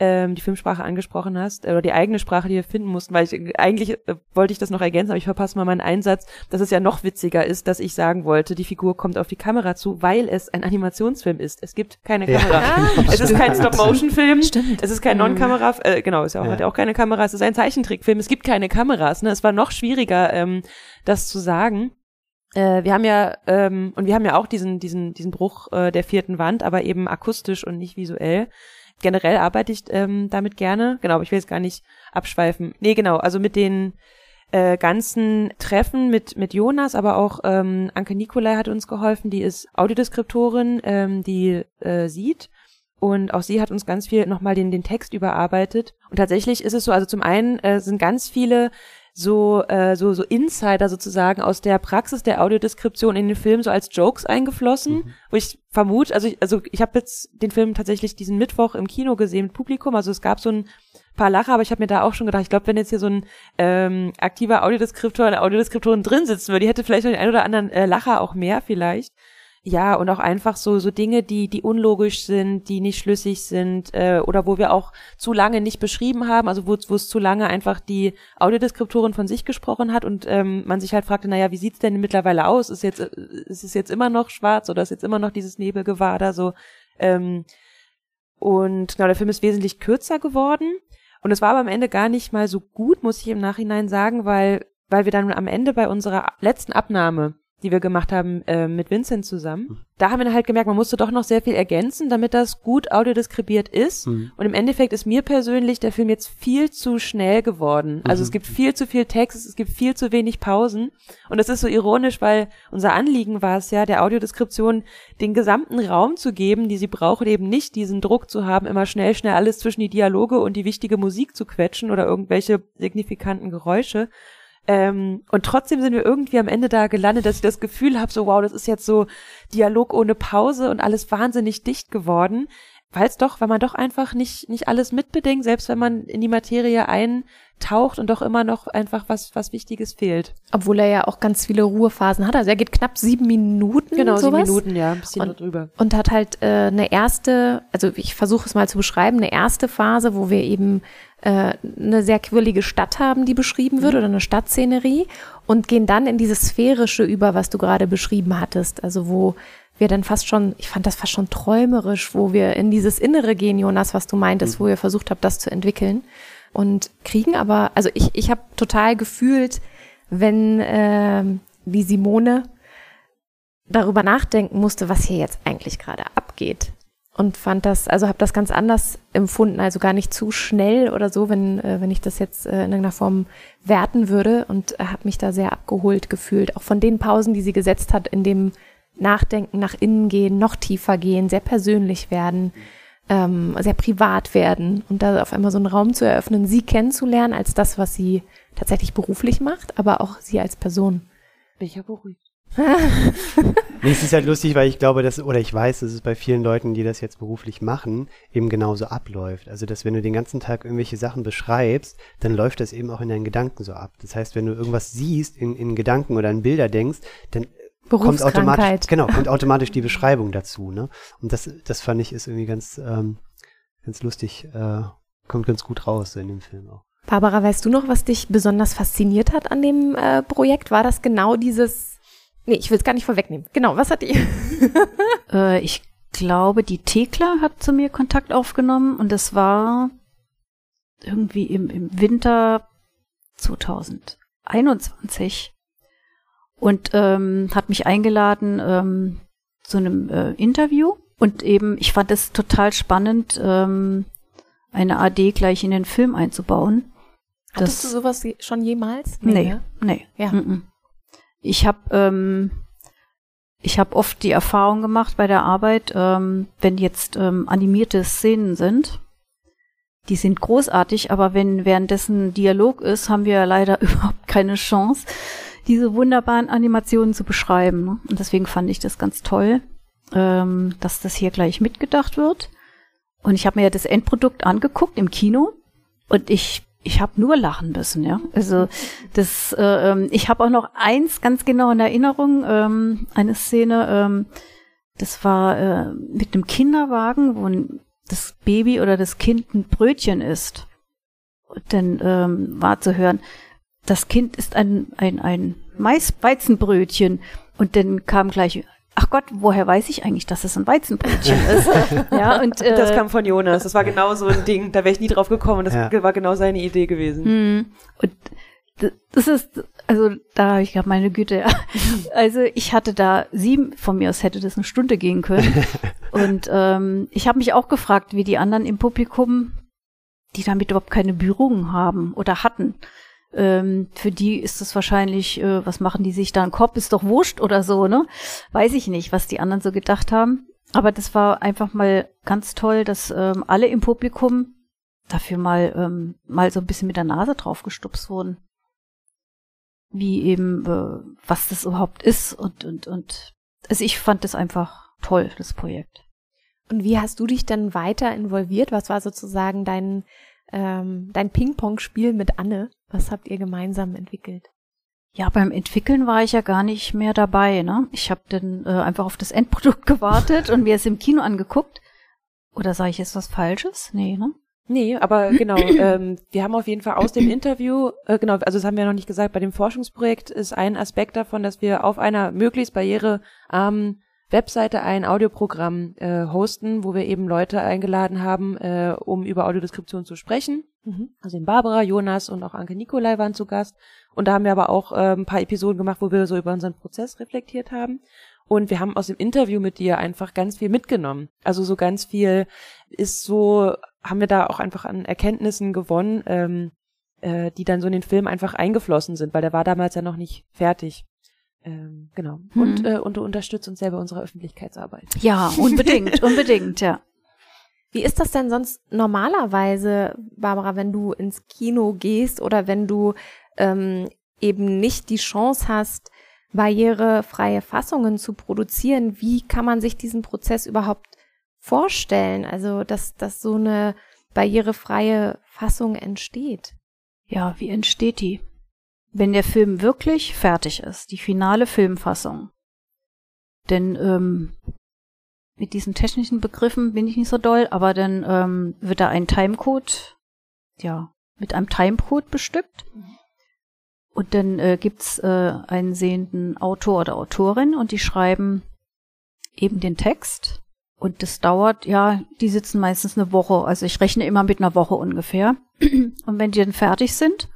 ähm, die Filmsprache angesprochen hast, äh, oder die eigene Sprache, die wir finden mussten, weil ich äh, eigentlich äh, wollte ich das noch ergänzen, aber ich verpasse mal meinen Einsatz, dass es ja noch witziger ist, dass ich sagen wollte, die Figur kommt auf die Kamera zu, weil es ein Animationsfilm ist. Es gibt keine Ja. Kamera. es ist kein Stop-Motion-Film. Stimmt. Es ist kein Non-Kamera, äh, genau, es ja auch, Ja. hat ja auch keine Kamera. Es ist ein Zeichentrickfilm. Es gibt keine Kameras. Ne? Es war noch schwieriger, ähm, das zu sagen. Äh, wir haben ja ähm, und wir haben ja auch diesen diesen diesen Bruch äh, der vierten Wand, aber eben akustisch und nicht visuell. Generell arbeite ich ähm, damit gerne. Genau, aber ich will jetzt gar nicht abschweifen. Nee, genau. Also mit den äh, ganzen Treffen mit mit Jonas, aber auch ähm, Anke Nikolai hat uns geholfen. Die ist Audiodeskriptorin, ähm, die äh, sieht und auch sie hat uns ganz viel nochmal den, den Text überarbeitet. Und tatsächlich ist es so, also zum einen äh, sind ganz viele so, äh, so, so Insider sozusagen aus der Praxis der Audiodeskription in den Film so als Jokes eingeflossen, wo ich vermute, also ich, also ich habe jetzt den Film tatsächlich diesen Mittwoch im Kino gesehen mit Publikum, also es gab so ein paar Lacher, aber ich habe mir da auch schon gedacht, ich glaube, wenn jetzt hier so ein ähm, aktiver Audiodeskriptor, eine Audiodeskriptorin drin sitzen würde, die hätte vielleicht noch den einen oder anderen äh, Lacher auch mehr vielleicht. Ja, und auch einfach so, so Dinge, die, die unlogisch sind, die nicht schlüssig sind, äh, oder wo wir auch zu lange nicht beschrieben haben, also wo, es zu lange einfach die Audiodeskriptorin von sich gesprochen hat und ähm, man sich halt fragte, naja, wie sieht's denn mittlerweile aus? Ist jetzt, äh, ist es jetzt immer noch schwarz oder ist jetzt immer noch dieses Nebelgewader so? Ähm, und genau, der Film ist wesentlich kürzer geworden. Und es war aber am Ende gar nicht mal so gut, muss ich im Nachhinein sagen, weil, weil wir dann am Ende bei unserer letzten Abnahme, die wir gemacht haben äh, mit Vincent zusammen, da haben wir halt gemerkt, man musste doch noch sehr viel ergänzen, damit das gut audiodeskribiert ist. Mhm. Und im Endeffekt ist mir persönlich der Film jetzt viel zu schnell geworden. Also es gibt viel zu viel Text, es gibt viel zu wenig Pausen. Und das ist so ironisch, weil unser Anliegen war es ja, der Audiodeskription den gesamten Raum zu geben, die sie braucht, eben nicht diesen Druck zu haben, immer schnell, schnell alles zwischen die Dialoge und die wichtige Musik zu quetschen oder irgendwelche signifikanten Geräusche. Ähm, und trotzdem sind wir irgendwie am Ende da gelandet, dass ich das Gefühl habe, so wow, das ist jetzt so Dialog ohne Pause und alles wahnsinnig dicht geworden. Weil es doch, weil man doch einfach nicht, nicht alles mitbedenkt, selbst wenn man in die Materie eintaucht und doch immer noch einfach was, was Wichtiges fehlt. Obwohl er ja auch ganz viele Ruhephasen hat. Also er geht knapp sieben Minuten. Genau, sieben sowas. Minuten, ja, ein bisschen Und- drüber. und hat halt äh, eine erste, also ich versuche es mal zu beschreiben, eine erste Phase, wo wir eben äh, eine sehr quirlige Stadt haben, die beschrieben wird oder eine Stadtszenerie und gehen dann in dieses Sphärische über, was du gerade beschrieben hattest. Also wo wir dann fast schon, ich fand das fast schon träumerisch, wo wir in dieses Innere gehen, Jonas, was du meintest, wo ihr versucht habt, das zu entwickeln und kriegen aber, also ich, ich habe total gefühlt, wenn äh, die Simone darüber nachdenken musste, was hier jetzt eigentlich gerade abgeht. Und fand das, also habe das ganz anders empfunden, also gar nicht zu schnell oder so, wenn, äh, wenn ich das jetzt äh, in irgendeiner Form werten würde und äh, habe mich da sehr abgeholt gefühlt. Auch von den Pausen, die sie gesetzt hat, in dem Nachdenken, nach innen gehen, noch tiefer gehen, sehr persönlich werden, ähm, sehr privat werden und da auf einmal so einen Raum zu eröffnen, sie kennenzulernen als das, was sie tatsächlich beruflich macht, aber auch sie als Person. Bin ich ja beruhigt. <laughs> nee, es ist halt lustig, weil ich glaube, dass, oder ich weiß, dass es bei vielen Leuten, die das jetzt beruflich machen, eben genauso abläuft. Also, dass wenn du den ganzen Tag irgendwelche Sachen beschreibst, dann läuft das eben auch in deinen Gedanken so ab. Das heißt, wenn du irgendwas siehst, in, in Gedanken oder in Bilder denkst, dann kommt automatisch, genau, kommt automatisch die Beschreibung dazu, ne? Und das, das fand ich ist irgendwie ganz, ähm, ganz lustig, äh, kommt ganz gut raus so in dem Film auch. Barbara, weißt du noch, was dich besonders fasziniert hat an dem äh, Projekt? War das genau dieses Nee, ich will es gar nicht vorwegnehmen. Genau, was hat die? <laughs> äh, ich glaube, die Thekla hat zu mir Kontakt aufgenommen und das war irgendwie im, im Winter 2021 und ähm, hat mich eingeladen ähm, zu einem äh, Interview und eben, ich fand es total spannend, ähm, eine AD gleich in den Film einzubauen. Hattest das, du sowas schon jemals? Nee, nee. Ne? nee. Ja. Mm -mm. Ich habe ähm, ich habe oft die Erfahrung gemacht bei der Arbeit, ähm, wenn jetzt ähm, animierte Szenen sind, die sind großartig, aber wenn währenddessen Dialog ist, haben wir leider <laughs> überhaupt keine Chance, diese wunderbaren Animationen zu beschreiben. Und deswegen fand ich das ganz toll, ähm, dass das hier gleich mitgedacht wird. Und ich habe mir ja das Endprodukt angeguckt im Kino und ich ich habe nur lachen müssen, ja. Also das, äh, ähm, ich habe auch noch eins ganz genau in Erinnerung, ähm, eine Szene, ähm, das war äh, mit einem Kinderwagen, wo das Baby oder das Kind ein Brötchen isst. Und dann ähm, war zu hören, das Kind ist ein, ein, ein Mais-Weizenbrötchen. Und dann kam gleich ach Gott, woher weiß ich eigentlich, dass es ein Weizenbrötchen <laughs> ist? ja, und, äh, das kam von Jonas. Das war genau so ein Ding. Da wäre ich nie drauf gekommen. Das ja. war genau seine Idee gewesen. Hm. Und das ist, also da habe ich gerade meine Güte. <laughs> Also ich hatte da sieben, von mir aus hätte das eine Stunde gehen können. <laughs> Und ähm, ich habe mich auch gefragt, wie die anderen im Publikum, die damit überhaupt keine Berührung haben oder hatten, ähm, für die ist es wahrscheinlich, äh, was machen die sich da? Ein Kopf ist doch wurscht oder so, ne? Weiß ich nicht, was die anderen so gedacht haben. Aber das war einfach mal ganz toll, dass ähm, alle im Publikum dafür mal, ähm, mal so ein bisschen mit der Nase drauf gestupst wurden. Wie eben, äh, was das überhaupt ist und, und, und, also ich fand das einfach toll, das Projekt. Und wie hast du dich dann weiter involviert? Was war sozusagen dein, ähm, dein Ping-Pong-Spiel mit Anne? Was habt ihr gemeinsam entwickelt? Ja, beim Entwickeln war ich ja gar nicht mehr dabei. Ne? Ich habe dann äh, einfach auf das Endprodukt <laughs> gewartet und mir es im Kino angeguckt. Oder sage ich jetzt was Falsches? Nee, ne? Nee, aber <clears throat> genau, ähm, wir haben auf jeden Fall aus dem Interview, äh, genau, also das haben wir noch nicht gesagt, bei dem Forschungsprojekt ist ein Aspekt davon, dass wir auf einer möglichst barrierearmen Webseite ein Audioprogramm äh, hosten, wo wir eben Leute eingeladen haben, äh, um über Audiodeskription zu sprechen. Mhm. Also in Barbara, Jonas und auch Anke Nikolai waren zu Gast. Und da haben wir aber auch äh, ein paar Episoden gemacht, wo wir so über unseren Prozess reflektiert haben. Und wir haben aus dem Interview mit dir einfach ganz viel mitgenommen. Also so ganz viel ist so, haben wir da auch einfach an Erkenntnissen gewonnen, ähm, äh, die dann so in den Film einfach eingeflossen sind, weil der war damals ja noch nicht fertig. Ähm, genau. Hm. Und, äh, und du unterstützt uns sehr bei unserer Öffentlichkeitsarbeit. Ja, <laughs> unbedingt, unbedingt, ja. Wie ist das denn sonst normalerweise, Barbara, wenn du ins Kino gehst oder wenn du ähm, eben nicht die Chance hast, barrierefreie Fassungen zu produzieren? Wie kann man sich diesen Prozess überhaupt vorstellen? Also, dass, dass so eine barrierefreie Fassung entsteht. Ja, wie entsteht die? Wenn der Film wirklich fertig ist, die finale Filmfassung. Denn ähm, mit diesen technischen Begriffen bin ich nicht so doll, aber dann ähm, wird da ein Timecode, ja, mit einem Timecode bestückt. Und dann äh, gibt's äh, einen sehenden Autor oder Autorin und die schreiben eben den Text. Und das dauert, ja, die sitzen meistens eine Woche. Also ich rechne immer mit einer Woche ungefähr. <clears throat> Und wenn die dann fertig sind,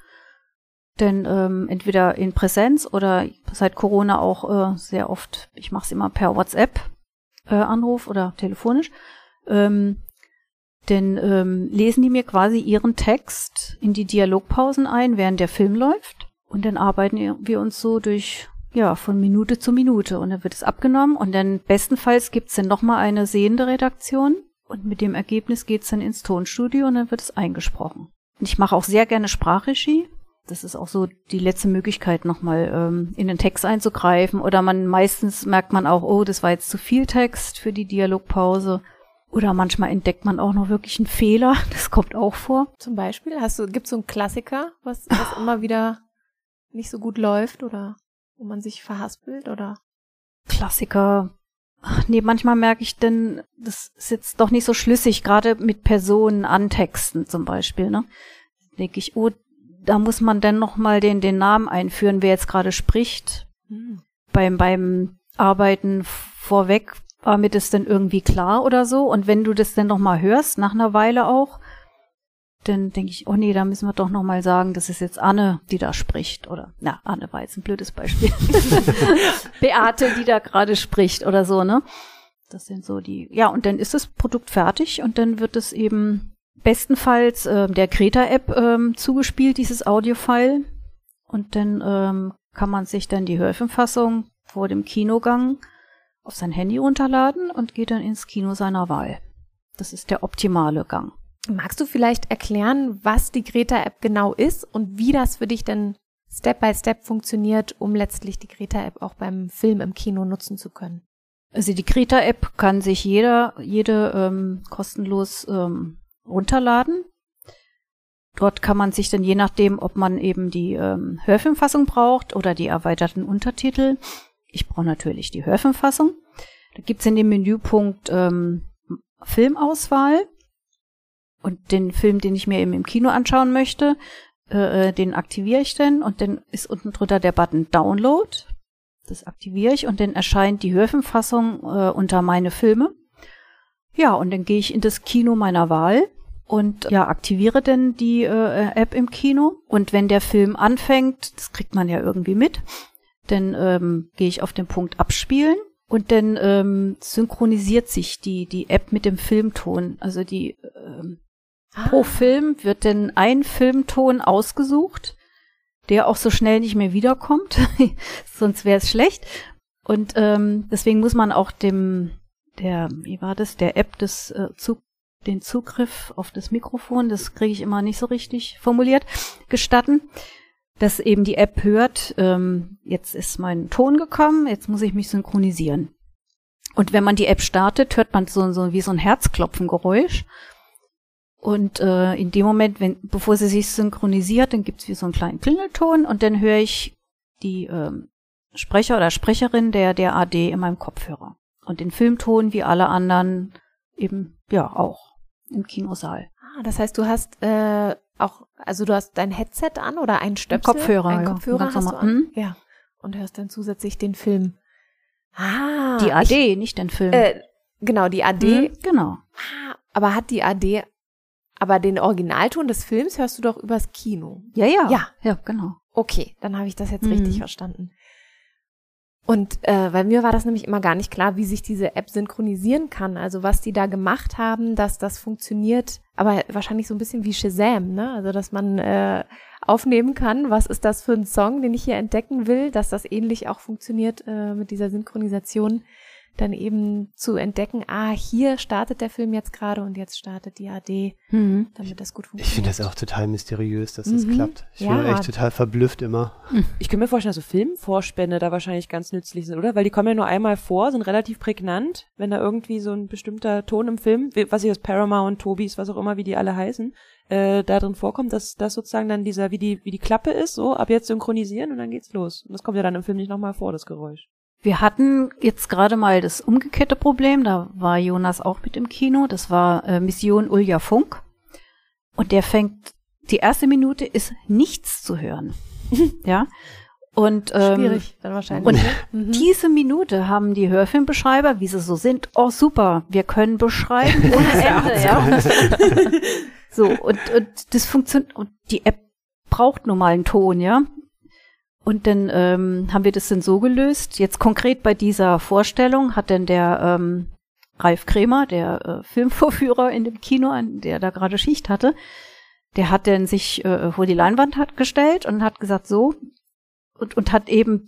Denn ähm, entweder in Präsenz oder seit Corona auch äh, sehr oft, ich mache es immer per WhatsApp äh, Anruf oder telefonisch. Ähm, denn ähm, lesen die mir quasi ihren Text in die Dialogpausen ein, während der Film läuft. Und dann arbeiten wir uns so durch, ja, von Minute zu Minute. Und dann wird es abgenommen und dann bestenfalls gibt's dann nochmal eine sehende Redaktion. Und mit dem Ergebnis geht's dann ins Tonstudio und dann wird es eingesprochen. Und ich mache auch sehr gerne Sprachregie. Das ist auch so die letzte Möglichkeit, nochmal ähm, in den Text einzugreifen. Oder man meistens merkt man auch, oh, das war jetzt zu viel Text für die Dialogpause. Oder manchmal entdeckt man auch noch wirklich einen Fehler. <laughs> Das kommt auch vor. Zum Beispiel, hast du, gibt's so einen Klassiker, was, was <laughs> immer wieder nicht so gut läuft oder wo man sich verhaspelt oder? Klassiker. Ach, nee, manchmal merke ich denn, das ist jetzt doch nicht so schlüssig, gerade mit Personen antexten zum Beispiel, ne? Denke ich, oh, da muss man dann noch mal den, den Namen einführen, wer jetzt gerade spricht. Hm. Beim, beim Arbeiten vorweg war mir das dann irgendwie klar oder so. Und wenn du das dann noch mal hörst, nach einer Weile auch, dann denke ich, oh nee, da müssen wir doch noch mal sagen, das ist jetzt Anne, die da spricht. Oder, na, Anne war jetzt ein blödes Beispiel. <laughs> Beate, die da gerade spricht oder so, ne? Das sind so die, ja, und dann ist das Produkt fertig und dann wird es eben bestenfalls äh, der Kreta-App ähm, zugespielt, dieses Audiofile. Und dann ähm, kann man sich dann die Hörfilmfassung vor dem Kinogang auf sein Handy runterladen und geht dann ins Kino seiner Wahl. Das ist der optimale Gang. Magst du vielleicht erklären, was die Greta-App genau ist und wie das für dich denn Step by Step funktioniert, um letztlich die Greta-App auch beim Film im Kino nutzen zu können? Also die Greta-App kann sich jeder, jede ähm, kostenlos ähm, runterladen. Dort kann man sich dann je nachdem, ob man eben die ähm, Hörfilmfassung braucht oder die erweiterten Untertitel. Ich brauche natürlich die Hörfilmfassung. Da gibt's in dem Menüpunkt ähm, Filmauswahl und den Film, den ich mir eben im Kino anschauen möchte, äh, äh, den aktiviere ich dann und dann ist unten drunter der Button Download. Das aktiviere ich und dann erscheint die Hörfilmfassung äh, unter meine Filme. Ja, und dann gehe ich in das Kino meiner Wahl und ja, aktiviere dann die äh, App im Kino. Und wenn der Film anfängt, das kriegt man ja irgendwie mit, dann ähm, gehe ich auf den Punkt Abspielen und dann ähm, synchronisiert sich die, die App mit dem Filmton. Also die ähm, Ah. Pro Film wird denn ein Filmton ausgesucht, der auch so schnell nicht mehr wiederkommt, <laughs> sonst wäre es schlecht. Und ähm, deswegen muss man auch dem, der, wie war das, der App des äh, Zug, den Zugriff auf das Mikrofon, das kriege ich immer nicht so richtig formuliert, gestatten, dass eben die App hört, ähm, jetzt ist mein Ton gekommen, jetzt muss ich mich synchronisieren. Und wenn man die App startet, hört man so, so wie so ein Herzklopfengeräusch. Und äh, in dem Moment, wenn, bevor sie sich synchronisiert, dann gibt's wie so einen kleinen Klingelton und dann höre ich die ähm, Sprecher oder Sprecherin der, der AD in meinem Kopfhörer. Und den Filmton wie alle anderen eben ja auch im Kinosaal. Ah, das heißt, du hast äh, auch, also du hast dein Headset an oder einen Stöpsel? Ein Kopfhörer, einen ja. Kopfhörer hast du an? Mhm. Ja. Und hörst dann zusätzlich den Film. Ah. Die AD, ich, nicht den Film. Äh, genau, die AD. Mhm, genau. Ah, aber hat die AD aber den Originalton des Films hörst du doch übers Kino. Ja, ja. Ja, ja genau. Okay, dann habe ich das jetzt mhm. richtig verstanden. Und äh, bei mir war das nämlich immer gar nicht klar, wie sich diese App synchronisieren kann. Also was die da gemacht haben, dass das funktioniert, aber wahrscheinlich so ein bisschen wie Shazam, ne? Also dass man äh, aufnehmen kann, was ist das für ein Song, den ich hier entdecken will, dass das ähnlich auch funktioniert äh, mit dieser Synchronisation dann eben zu entdecken, ah, hier startet der Film jetzt gerade und jetzt startet die AD, mhm. damit das gut funktioniert. Ich finde das auch total mysteriös, dass das mhm. klappt. Ich ja. bin echt total verblüfft immer. Ich kann mir vorstellen, dass so Filmvorspänne da wahrscheinlich ganz nützlich sind, oder? Weil die kommen ja nur einmal vor, sind relativ prägnant, wenn da irgendwie so ein bestimmter Ton im Film, was ich aus Paramount, Tobis, was auch immer, wie die alle heißen, äh, da drin vorkommt, dass das sozusagen dann dieser, wie die, wie die Klappe ist, so, ab jetzt synchronisieren und dann geht's los. Und das kommt ja dann im Film nicht nochmal vor, das Geräusch. Wir hatten jetzt gerade mal das umgekehrte Problem, da war Jonas auch mit im Kino, das war äh, Mission Ulja Funk. Und der fängt, die erste Minute ist nichts zu hören. <laughs> ja. Und, ähm, Schwierig, dann wahrscheinlich. Und <laughs> mhm. diese Minute haben die Hörfilmbeschreiber, wie sie so sind, oh super, wir können beschreiben ohne <laughs> Ende, ja. so, und, und das funktioniert, und die App braucht nun mal einen Ton, ja. Und dann ähm, haben wir das dann so gelöst. Jetzt konkret bei dieser Vorstellung hat denn der ähm, Ralf Kremer, der äh, <laughs> Filmvorführer in dem Kino, an der da gerade Schicht hatte, der hat dann sich äh, vor die Leinwand hat gestellt und hat gesagt so und, und hat eben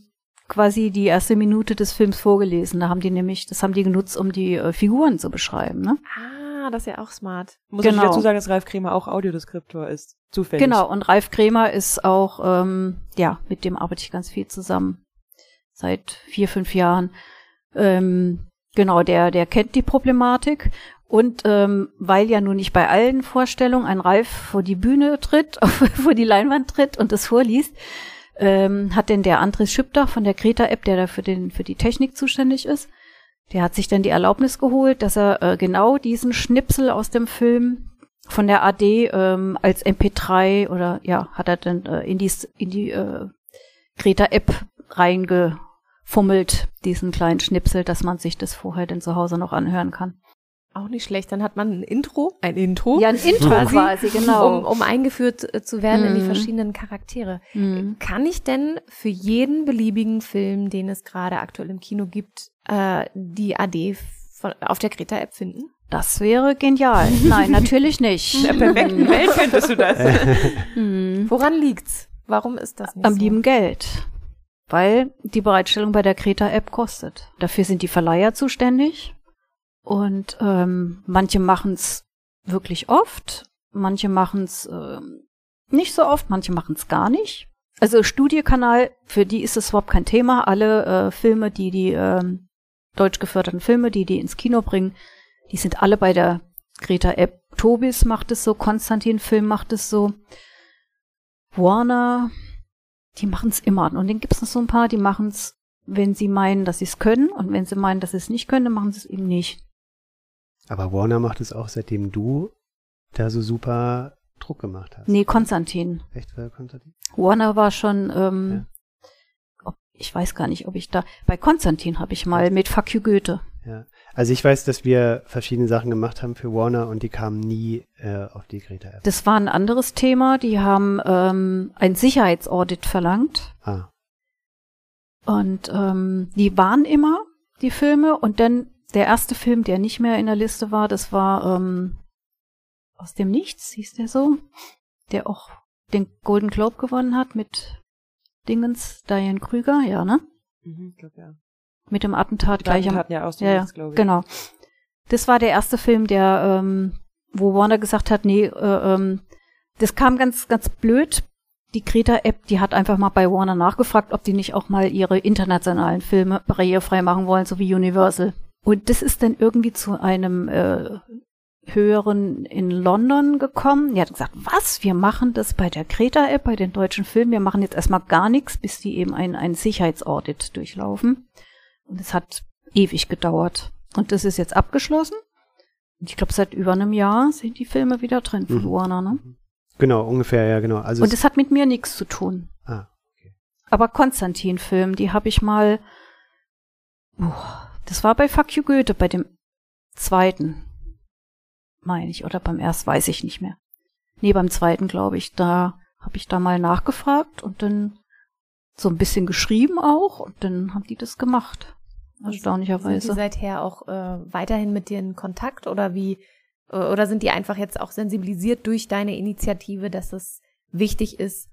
quasi die erste Minute des Films vorgelesen. Da haben die nämlich, das haben die genutzt, um die äh, Figuren zu beschreiben. Ne? Ah, das ist ja auch smart. Muss Genau. ich dazu sagen, dass Ralf Kremer auch Audiodeskriptor ist. Zufällig. Genau, und Ralf Kremer ist auch, ähm, ja, mit dem arbeite ich ganz viel zusammen. Seit vier, fünf Jahren. Ähm, genau, der, der kennt die Problematik. Und ähm, weil ja nun nicht bei allen Vorstellungen ein Ralf vor die Bühne tritt, <laughs> vor die Leinwand tritt und das vorliest, ähm, hat denn der Andres Schüpter von der Kreta-App, der da für, den, für die Technik zuständig ist, der hat sich dann die Erlaubnis geholt, dass er äh, genau diesen Schnipsel aus dem Film von der AD ähm, als MP3 oder ja, hat er dann äh, in die, in die äh, Kreta-App reingefummelt, diesen kleinen Schnipsel, dass man sich das vorher dann zu Hause noch anhören kann. Auch nicht schlecht. Dann hat man ein Intro, ein Intro. Ja, ein Intro <laughs> quasi, genau. Um, um eingeführt äh, zu werden in die Mhm. verschiedenen Charaktere. Mhm. Kann ich denn für jeden beliebigen Film, den es gerade aktuell im Kino gibt, äh, die AD von, auf der Kreta-App finden? Das wäre genial. <laughs> Nein, natürlich nicht. In der perfekten <laughs> Welt könntest du das. Mhm. <laughs> Woran liegt's? Warum ist das nicht Am so? lieben Geld. Weil die Bereitstellung bei der Kreta-App kostet. Dafür sind die Verleiher zuständig. Und ähm, manche machen es wirklich oft, manche machen es ähm, nicht so oft, manche machen es gar nicht. Also Studiekanal, für die ist es überhaupt kein Thema. Alle äh, Filme, die die ähm, deutsch geförderten Filme, die die ins Kino bringen, die sind alle bei der Greta-App. Tobis macht es so, Konstantin Film macht es so, Warner, die machen es immer. Und dann gibt es noch so ein paar, die machen es, wenn sie meinen, dass sie es können. Und wenn sie meinen, dass sie es nicht können, dann machen sie es eben nicht. Aber Warner macht es auch, seitdem du da so super Druck gemacht hast. Nee, Konstantin. Echt, für Konstantin? Warner war schon, ähm, ich weiß gar nicht, ob ich da, bei Konstantin habe ich mal mit Fuck you Goethe. Ja. Also ich weiß, dass wir verschiedene Sachen gemacht haben für Warner und die kamen nie äh, auf die Greta-App. Das war ein anderes Thema. Die haben ähm, ein Sicherheitsaudit verlangt. Ah, Und ähm, die waren immer, die Filme. Und dann der erste Film, der nicht mehr in der Liste war, das war ähm, aus dem Nichts, hieß der so, der auch den Golden Globe gewonnen hat mit Dingens, Diane Krüger, ja, ne? Mhm, ich glaub, ja. Mit dem Attentat Die gleich am hatten ja aus dem Ja, Nichts, glaube ich. Genau. Das war der erste Film, der, ähm, wo Warner gesagt hat, nee, äh, ähm, das kam ganz, ganz blöd. Die Greta-App, die hat einfach mal bei Warner nachgefragt, ob die nicht auch mal ihre internationalen Filme barrierefrei machen wollen, so wie Universal. Und das ist dann irgendwie zu einem äh, höheren in London gekommen. Die hat gesagt, was? Wir machen das bei der Greta-App, bei den deutschen Filmen. Wir machen jetzt erstmal gar nichts, bis die eben ein, ein Sicherheitsaudit durchlaufen. Und es hat ewig gedauert. Und das ist jetzt abgeschlossen. Und ich glaube, seit über einem Jahr sind die Filme wieder drin von Mhm. Warner, ne? genau, ungefähr, ja, genau. Also Und es, hat mit mir nichts zu tun. ah, Aber Konstantin-Film, die habe ich mal. Boah, das war bei Fuck You Goethe, bei dem zweiten, meine ich, oder beim ersten, weiß ich nicht mehr. Nee, beim zweiten, glaube ich. Da habe ich da mal nachgefragt und dann so ein bisschen geschrieben auch und dann haben die das gemacht. Sind die Erstaunlicherweise. seither auch äh, weiterhin mit dir in Kontakt oder wie äh, oder sind die einfach jetzt auch sensibilisiert durch deine Initiative, dass es wichtig ist,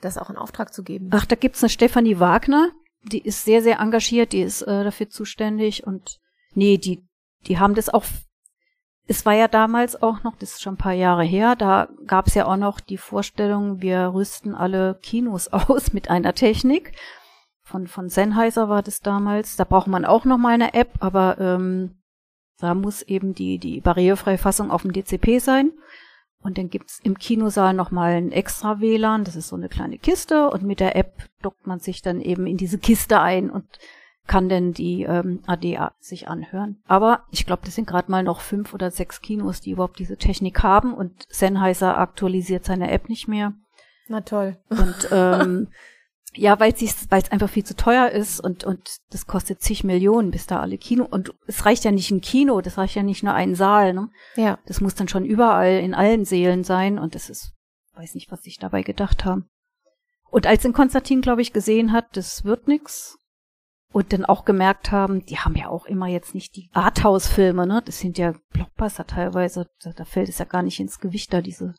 das auch in Auftrag zu geben? Ach, da gibt's eine Stefanie Wagner, die ist sehr, sehr engagiert, die ist äh, dafür zuständig und nee, die, die haben das auch. Es war ja damals auch noch, das ist schon ein paar Jahre her, da gab's ja auch noch die Vorstellung, wir rüsten alle Kinos <laughs> aus mit einer Technik. Von, von Sennheiser war das damals. Da braucht man auch noch mal eine App, aber ähm, da muss eben die, die barrierefreie Fassung auf dem DCP sein. Und dann gibt's im Kinosaal nochmal ein extra WLAN, das ist so eine kleine Kiste und mit der App dockt man sich dann eben in diese Kiste ein und kann dann die ähm, AD sich anhören. Aber ich glaube, das sind gerade mal noch fünf oder sechs Kinos, die überhaupt diese Technik haben und Sennheiser aktualisiert seine App nicht mehr. Na toll. Und <laughs> ähm, ja, weil es einfach viel zu teuer ist und und das kostet zig Millionen, bis da alle Kino und es reicht ja nicht ein Kino, das reicht ja nicht nur ein Saal, ne? Ja. Das muss dann schon überall in allen Seelen sein und das ist, weiß nicht, was sich dabei gedacht haben. Und als in Konstantin, glaube ich, gesehen hat, das wird nix, und dann auch gemerkt haben, die haben ja auch immer jetzt nicht die Arthouse-Filme, ne? Das sind ja Blockbuster teilweise. Da, da, fällt es ja gar nicht ins Gewicht, da diese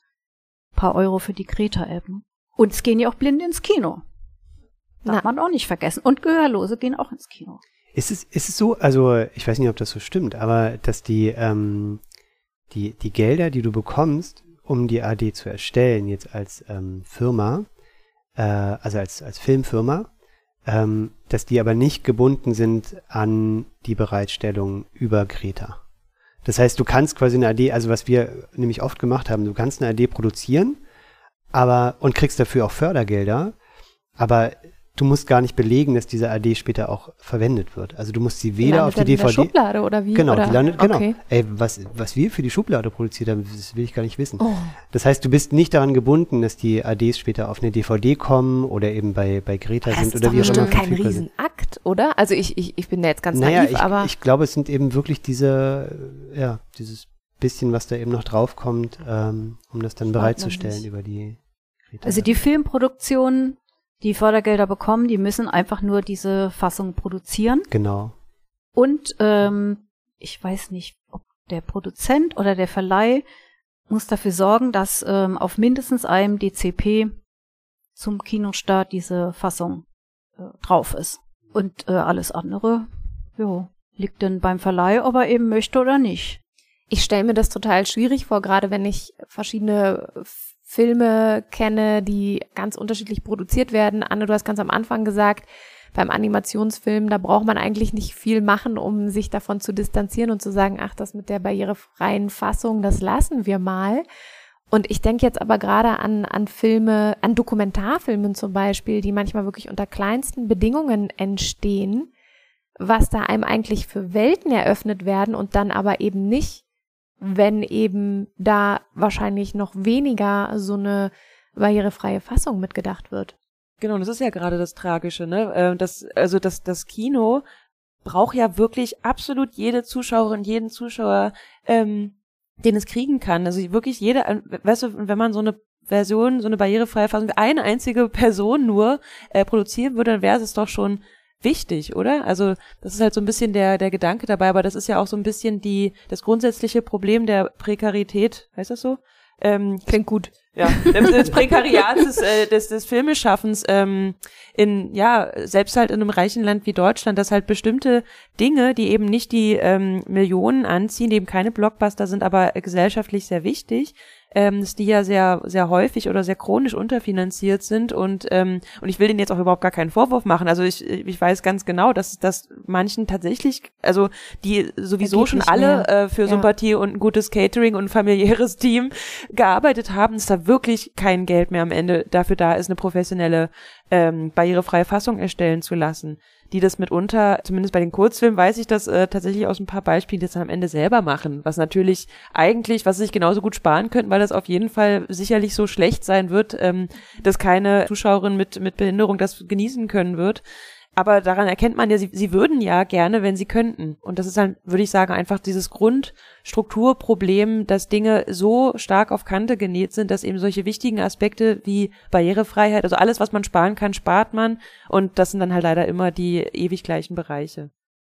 paar Euro für die Kreta-App. Ne? Und es gehen ja auch Blinde ins Kino. Darf Na. man auch nicht vergessen. Und Gehörlose gehen auch ins Kino. Ist es, ist es so, also ich weiß nicht, ob das so stimmt, aber dass die, ähm, die, die Gelder, die du bekommst, um die AD zu erstellen, jetzt als ähm, Firma, äh, also als, als Filmfirma, ähm, dass die aber nicht gebunden sind an die Bereitstellung über Greta. Das heißt, du kannst quasi eine AD, also was wir nämlich oft gemacht haben, du kannst eine AD produzieren, aber und kriegst dafür auch Fördergelder, aber du musst gar nicht belegen, dass diese AD später auch verwendet wird. Also du musst sie weder auf die DVD. In der Schublade oder wie? Genau, oder? die landet, genau. Okay. Ey, was, was wir für die Schublade produziert haben, das will ich gar nicht wissen. Oh. Das heißt, du bist nicht daran gebunden, dass die ADs später auf eine DVD kommen oder eben bei, bei Greta das sind oder wie auch immer. Das ist kein Riesenakt, oder? Also ich, ich, ich bin da jetzt ganz naja, naiv, ich, aber. Ich glaube, es sind eben wirklich diese, ja, dieses bisschen, was da eben noch draufkommt, ähm, um das dann bereitzustellen über die Greta. Also die Filmproduktion die Fördergelder bekommen, die müssen einfach nur diese Fassung produzieren. Genau. Und ähm, ich weiß nicht, ob der Produzent oder der Verleih muss dafür sorgen, dass ähm, auf mindestens einem DCP zum Kinostart diese Fassung äh, drauf ist. Und äh, alles andere, jo, liegt dann beim Verleih, ob er eben möchte oder nicht. Ich stelle mir das total schwierig vor, gerade wenn ich verschiedene Filme kenne, die ganz unterschiedlich produziert werden. Anne, du hast ganz am Anfang gesagt, beim Animationsfilm, da braucht man eigentlich nicht viel machen, um sich davon zu distanzieren und zu sagen, ach, das mit der barrierefreien Fassung, das lassen wir mal. Und ich denke jetzt aber gerade an, an Filme, an Dokumentarfilmen zum Beispiel, die manchmal wirklich unter kleinsten Bedingungen entstehen, was da einem eigentlich für Welten eröffnet werden und dann aber eben nicht wenn eben da wahrscheinlich noch weniger so eine barrierefreie Fassung mitgedacht wird. Genau, das ist ja gerade das Tragische, ne? Äh, das, also das, das Kino braucht ja wirklich absolut jede Zuschauerin, jeden Zuschauer, ähm, den es kriegen kann. Also wirklich jede, äh, weißt du, wenn man so eine Version, so eine barrierefreie Fassung, eine einzige Person nur äh, produzieren würde, dann wäre es doch schon wichtig, oder? Also das ist halt so ein bisschen der, der Gedanke dabei, aber das ist ja auch so ein bisschen die, das grundsätzliche Problem der Prekarität, heißt das so? Ähm, Klingt gut. Ja, des Prekariats des, äh, des, des Filmeschaffens ähm, in, ja, selbst halt in einem reichen Land wie Deutschland, dass halt bestimmte Dinge, die eben nicht die ähm, Millionen anziehen, die eben keine Blockbuster sind, aber gesellschaftlich sehr wichtig, ähm, dass die ja sehr, sehr häufig oder sehr chronisch unterfinanziert sind und, ähm, und ich will denen jetzt auch überhaupt gar keinen Vorwurf machen. Also ich, ich weiß ganz genau, dass, dass manchen tatsächlich, also die sowieso schon alle äh, für ja. Sympathie und ein gutes Catering und ein familiäres Team gearbeitet haben, dass da wirklich kein Geld mehr am Ende dafür da ist, eine professionelle ähm, barrierefreie Fassung erstellen zu lassen die das mitunter, zumindest bei den Kurzfilmen weiß ich das äh, tatsächlich aus ein paar Beispielen, die das dann am Ende selber machen, was natürlich eigentlich, was sie sich genauso gut sparen könnten, weil das auf jeden Fall sicherlich so schlecht sein wird, ähm, dass keine Zuschauerin mit, mit Behinderung das genießen können wird. Aber daran erkennt man ja, sie, sie würden ja gerne, wenn sie könnten. Und das ist dann, würde ich sagen, einfach dieses Grundstrukturproblem, dass Dinge so stark auf Kante genäht sind, dass eben solche wichtigen Aspekte wie Barrierefreiheit, also alles, was man sparen kann, spart man. Und das sind dann halt leider immer die ewig gleichen Bereiche.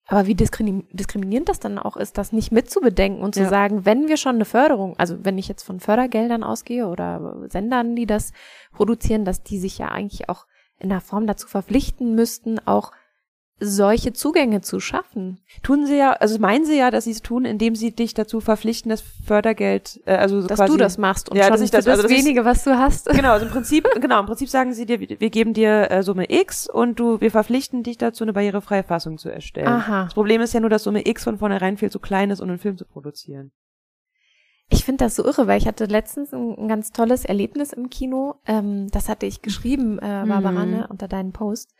Aber wie diskriminierend das dann auch ist, das nicht mitzubedenken und zu ja. sagen, wenn wir schon eine Förderung, also wenn ich jetzt von Fördergeldern ausgehe oder Sendern, die das produzieren, dass die sich ja eigentlich auch in der Form dazu verpflichten müssten, auch solche Zugänge zu schaffen. Tun sie ja, also meinen sie ja, dass sie es tun, indem sie dich dazu verpflichten, das Fördergeld, äh, also dass quasi, du das machst und ja, schon dass ich das, das also wenige, was du hast. Genau, also im <laughs> Prinzip, genau, im Prinzip sagen sie dir, wir geben dir äh, Summe X und du, wir verpflichten dich dazu, eine barrierefreie Fassung zu erstellen. Aha. Das Problem ist ja nur, dass Summe X von vornherein viel zu klein ist, um einen Film zu produzieren. Ich finde das so irre, weil ich hatte letztens ein, ein ganz tolles Erlebnis im Kino. Ähm, das hatte ich geschrieben, äh, Barbara, mhm. ne, unter deinen Post,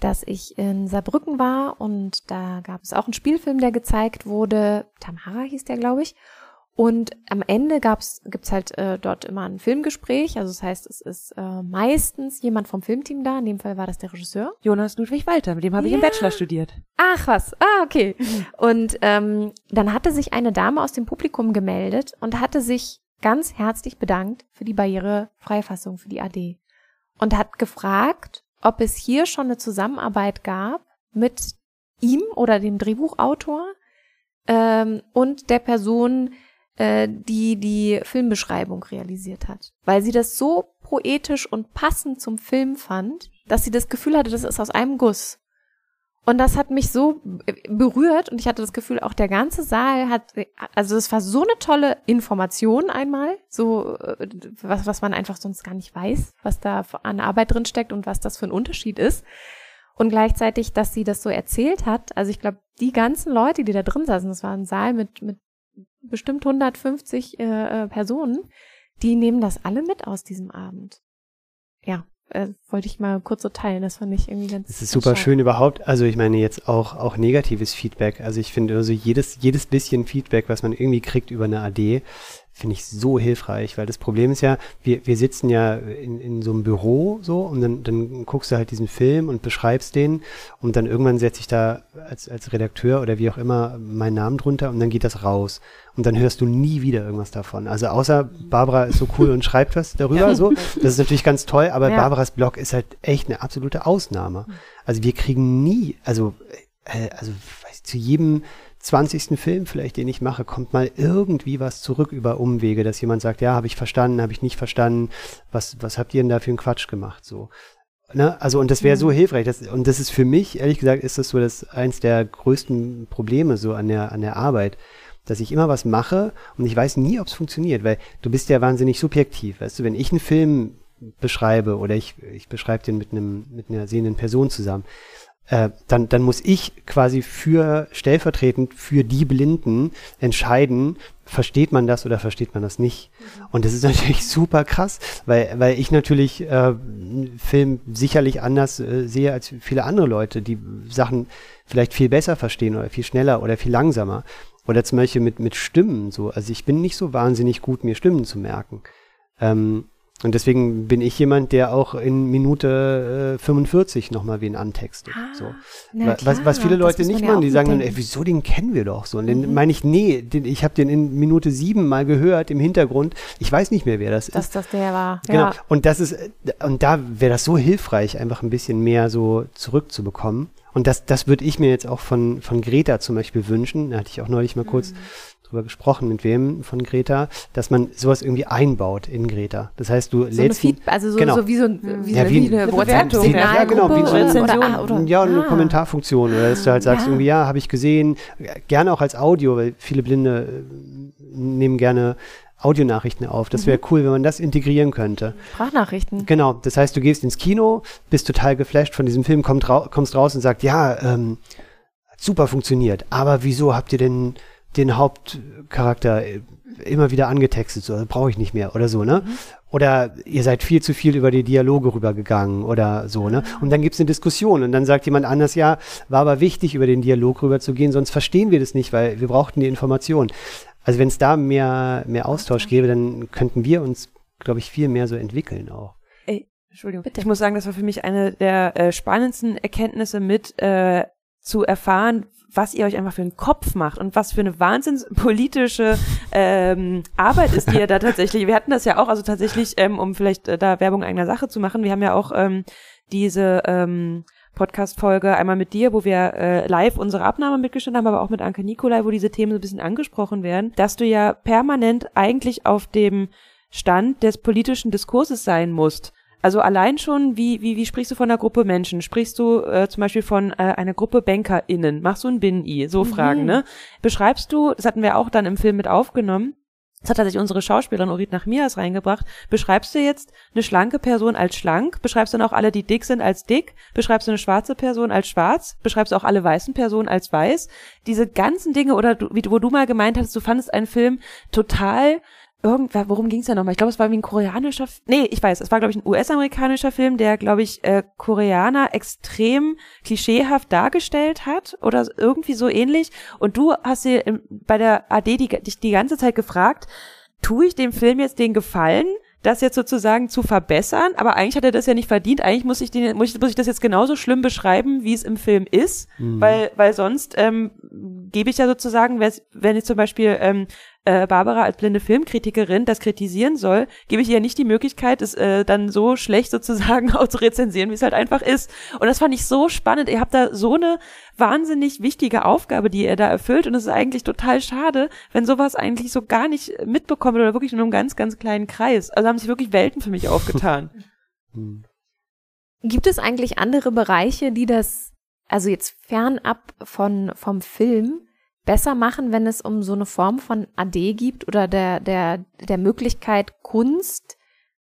dass ich in Saarbrücken war und da gab es auch einen Spielfilm, der gezeigt wurde. Tamara hieß der, glaube ich. Und am Ende gab's, gibt's halt äh, dort immer ein Filmgespräch. Also das heißt, es ist äh, meistens jemand vom Filmteam da. In dem Fall war das der Regisseur. Jonas Ludwig Walter, mit dem habe ja. ich im Bachelor studiert. Ach was, ah, okay. Und ähm, dann hatte sich eine Dame aus dem Publikum gemeldet und hatte sich ganz herzlich bedankt für die barrierefreie Fassung, für die AD. und hat gefragt, ob es hier schon eine Zusammenarbeit gab mit ihm oder dem Drehbuchautor ähm, und der Person, äh, die die Filmbeschreibung realisiert hat. Weil sie das so poetisch und passend zum Film fand, dass sie das Gefühl hatte, das ist aus einem Guss. Und das hat mich so berührt und ich hatte das Gefühl, auch der ganze Saal hat, also es war so eine tolle Information einmal, so äh, was, was man einfach sonst gar nicht weiß, was da an Arbeit drin steckt und was das für ein Unterschied ist. Und gleichzeitig, dass sie das so erzählt hat, also ich glaube, die ganzen Leute, die da drin saßen, das war ein Saal mit, mit bestimmt 150 äh, äh, Personen, die nehmen das alle mit aus diesem Abend. Ja, äh, wollte ich mal kurz so teilen. Das fand ich irgendwie ganz. Es ist super schön überhaupt. Also ich meine jetzt auch auch negatives Feedback. Also ich finde also jedes jedes bisschen Feedback, was man irgendwie kriegt über eine AD, finde ich so hilfreich, weil das Problem ist ja, wir, wir sitzen ja in, in so einem Büro so und dann, dann guckst du halt diesen Film und beschreibst den und dann irgendwann setze ich da als, als Redakteur oder wie auch immer meinen Namen drunter und dann geht das raus und dann hörst du nie wieder irgendwas davon. Also außer Barbara ist so cool und schreibt was darüber so, das ist natürlich ganz toll, aber Ja. Barbaras Blog ist halt echt eine absolute Ausnahme. Also wir kriegen nie, also äh, also zu jedem 20. Film vielleicht, den ich mache, kommt mal irgendwie was zurück über Umwege, dass jemand sagt, ja, habe ich verstanden, habe ich nicht verstanden, was, was habt ihr denn da für einen Quatsch gemacht, so. Ne? Also, und das wäre so hilfreich. Das, und das ist für mich, ehrlich gesagt, ist das so das eins der größten Probleme so an der, an der Arbeit, dass ich immer was mache und ich weiß nie, ob es funktioniert, weil du bist ja wahnsinnig subjektiv. Weißt du, wenn ich einen Film beschreibe oder ich, ich beschreibe den mit einem, mit einer sehenden Person zusammen, äh, dann, dann muss ich quasi für stellvertretend für die Blinden entscheiden, versteht man das oder versteht man das nicht. Und das ist <laughs> natürlich super krass, weil, weil ich natürlich äh, Film sicherlich anders äh, sehe als viele andere Leute, die Sachen vielleicht viel besser verstehen oder viel schneller oder viel langsamer. Oder zum Beispiel mit, mit Stimmen so. Also ich bin nicht so wahnsinnig gut, mir Stimmen zu merken. Ähm, und deswegen bin ich jemand, der auch in Minute äh, 45 nochmal wen antextet. so. Ah, na Wa- was, was klar, viele Leute nicht machen, die sagen dann, ey, wieso, den kennen wir doch so. Und Mhm. dann meine ich, nee, den, ich habe den in Minute sieben mal gehört im Hintergrund. Ich weiß nicht mehr, wer das dass ist. das der war. Genau. Ja. Und das ist, und da wäre das so hilfreich, einfach ein bisschen mehr so zurückzubekommen. Und das, das würde ich mir jetzt auch von, von Greta zum Beispiel wünschen. Da hatte ich auch neulich mal kurz drüber gesprochen, mit wem von Greta, dass man sowas irgendwie einbaut in Greta. Das heißt, du So eine lädst ein- Feed, also so, genau. so wie so ein, wie, Ja, so- wie wie ein- eine eine Bewertung. Ja, genau, wie so eine oder, oder, ja, eine ah. Kommentarfunktion, oder dass du halt sagst, Ja. irgendwie, ja, habe ich gesehen, gerne auch als Audio, weil viele Blinde äh, nehmen gerne Audionachrichten auf. Das Mhm. wäre cool, wenn man das integrieren könnte. Sprachnachrichten. Genau, das heißt, du gehst ins Kino, bist total geflasht von diesem Film, kommst raus und sagst, ja, ähm, super funktioniert, aber wieso habt ihr denn den Hauptcharakter äh, immer wieder angetextet, so brauche ich nicht mehr oder so, ne? Oder ihr seid viel zu viel über die Dialoge rübergegangen oder so, ne? Und dann gibt's eine Diskussion und dann sagt jemand anders, ja, war aber wichtig, über den Dialog rüberzugehen, sonst verstehen wir das nicht, weil wir brauchten die Information. Also wenn es da mehr, mehr Austausch gäbe, dann könnten wir uns, glaube ich, viel mehr so entwickeln auch. Ey, Entschuldigung. Bitte. Ich muss sagen, das war für mich eine der äh, spannendsten Erkenntnisse mit äh, zu erfahren, was ihr euch einfach für einen Kopf macht und was für eine wahnsinnspolitische ähm, Arbeit ist, die ihr da <laughs> tatsächlich. Wir hatten das ja auch, also tatsächlich, ähm, um vielleicht äh, da Werbung eigener Sache zu machen. Wir haben ja auch ähm, diese ähm, Podcast-Folge einmal mit dir, wo wir äh, live unsere Abnahme mitgestellt haben, aber auch mit Anke Nikolai, wo diese Themen so ein bisschen angesprochen werden, dass du ja permanent eigentlich auf dem Stand des politischen Diskurses sein musst. Also allein schon, wie, wie, wie sprichst du von einer Gruppe Menschen? Sprichst du äh, zum Beispiel von äh, einer Gruppe BankerInnen? Machst du ein Bin-I? So Fragen, ne? Beschreibst du, das hatten wir auch dann im Film mit aufgenommen, das hat tatsächlich unsere Schauspielerin Orit Nachmias reingebracht. Beschreibst du jetzt eine schlanke Person als schlank? Beschreibst du dann auch alle, die dick sind, als dick? Beschreibst du eine schwarze Person als schwarz? Beschreibst du auch alle weißen Personen als weiß? Diese ganzen Dinge, oder du, wie, du- wo du mal gemeint hast, du fandest einen Film total irgendwer, worum ging es da nochmal? Ich glaube, es war wie ein koreanischer, F- nee, ich weiß, es war, glaube ich, ein US-amerikanischer Film, der, glaube ich, äh, Koreaner extrem klischeehaft dargestellt hat oder irgendwie so ähnlich. Und du hast dir im, bei der AD die, dich die ganze Zeit gefragt, tue ich dem Film jetzt den Gefallen, das jetzt sozusagen zu verbessern, aber eigentlich hat er das ja nicht verdient. Eigentlich muss ich den, muss ich, muss ich das jetzt genauso schlimm beschreiben, wie es im Film ist, weil, weil sonst ähm, gebe ich ja sozusagen, wenn ich zum Beispiel ähm, äh, Barbara als blinde Filmkritikerin das kritisieren soll, gebe ich ihr nicht die Möglichkeit, es äh, dann so schlecht sozusagen <laughs> auch zu rezensieren, wie es halt einfach ist. Und das fand ich so spannend. Ihr habt da so eine wahnsinnig wichtige Aufgabe, die ihr da erfüllt. Und es ist eigentlich total schade, wenn sowas eigentlich so gar nicht mitbekommt oder wirklich nur in einem ganz, ganz kleinen Kreis. Also haben sich wirklich Welten für mich <laughs> aufgetan. Hm. Gibt es eigentlich andere Bereiche, die das, also jetzt fernab von, vom Film, besser machen, wenn es um so eine Form von AD gibt oder der, der, der Möglichkeit, Kunst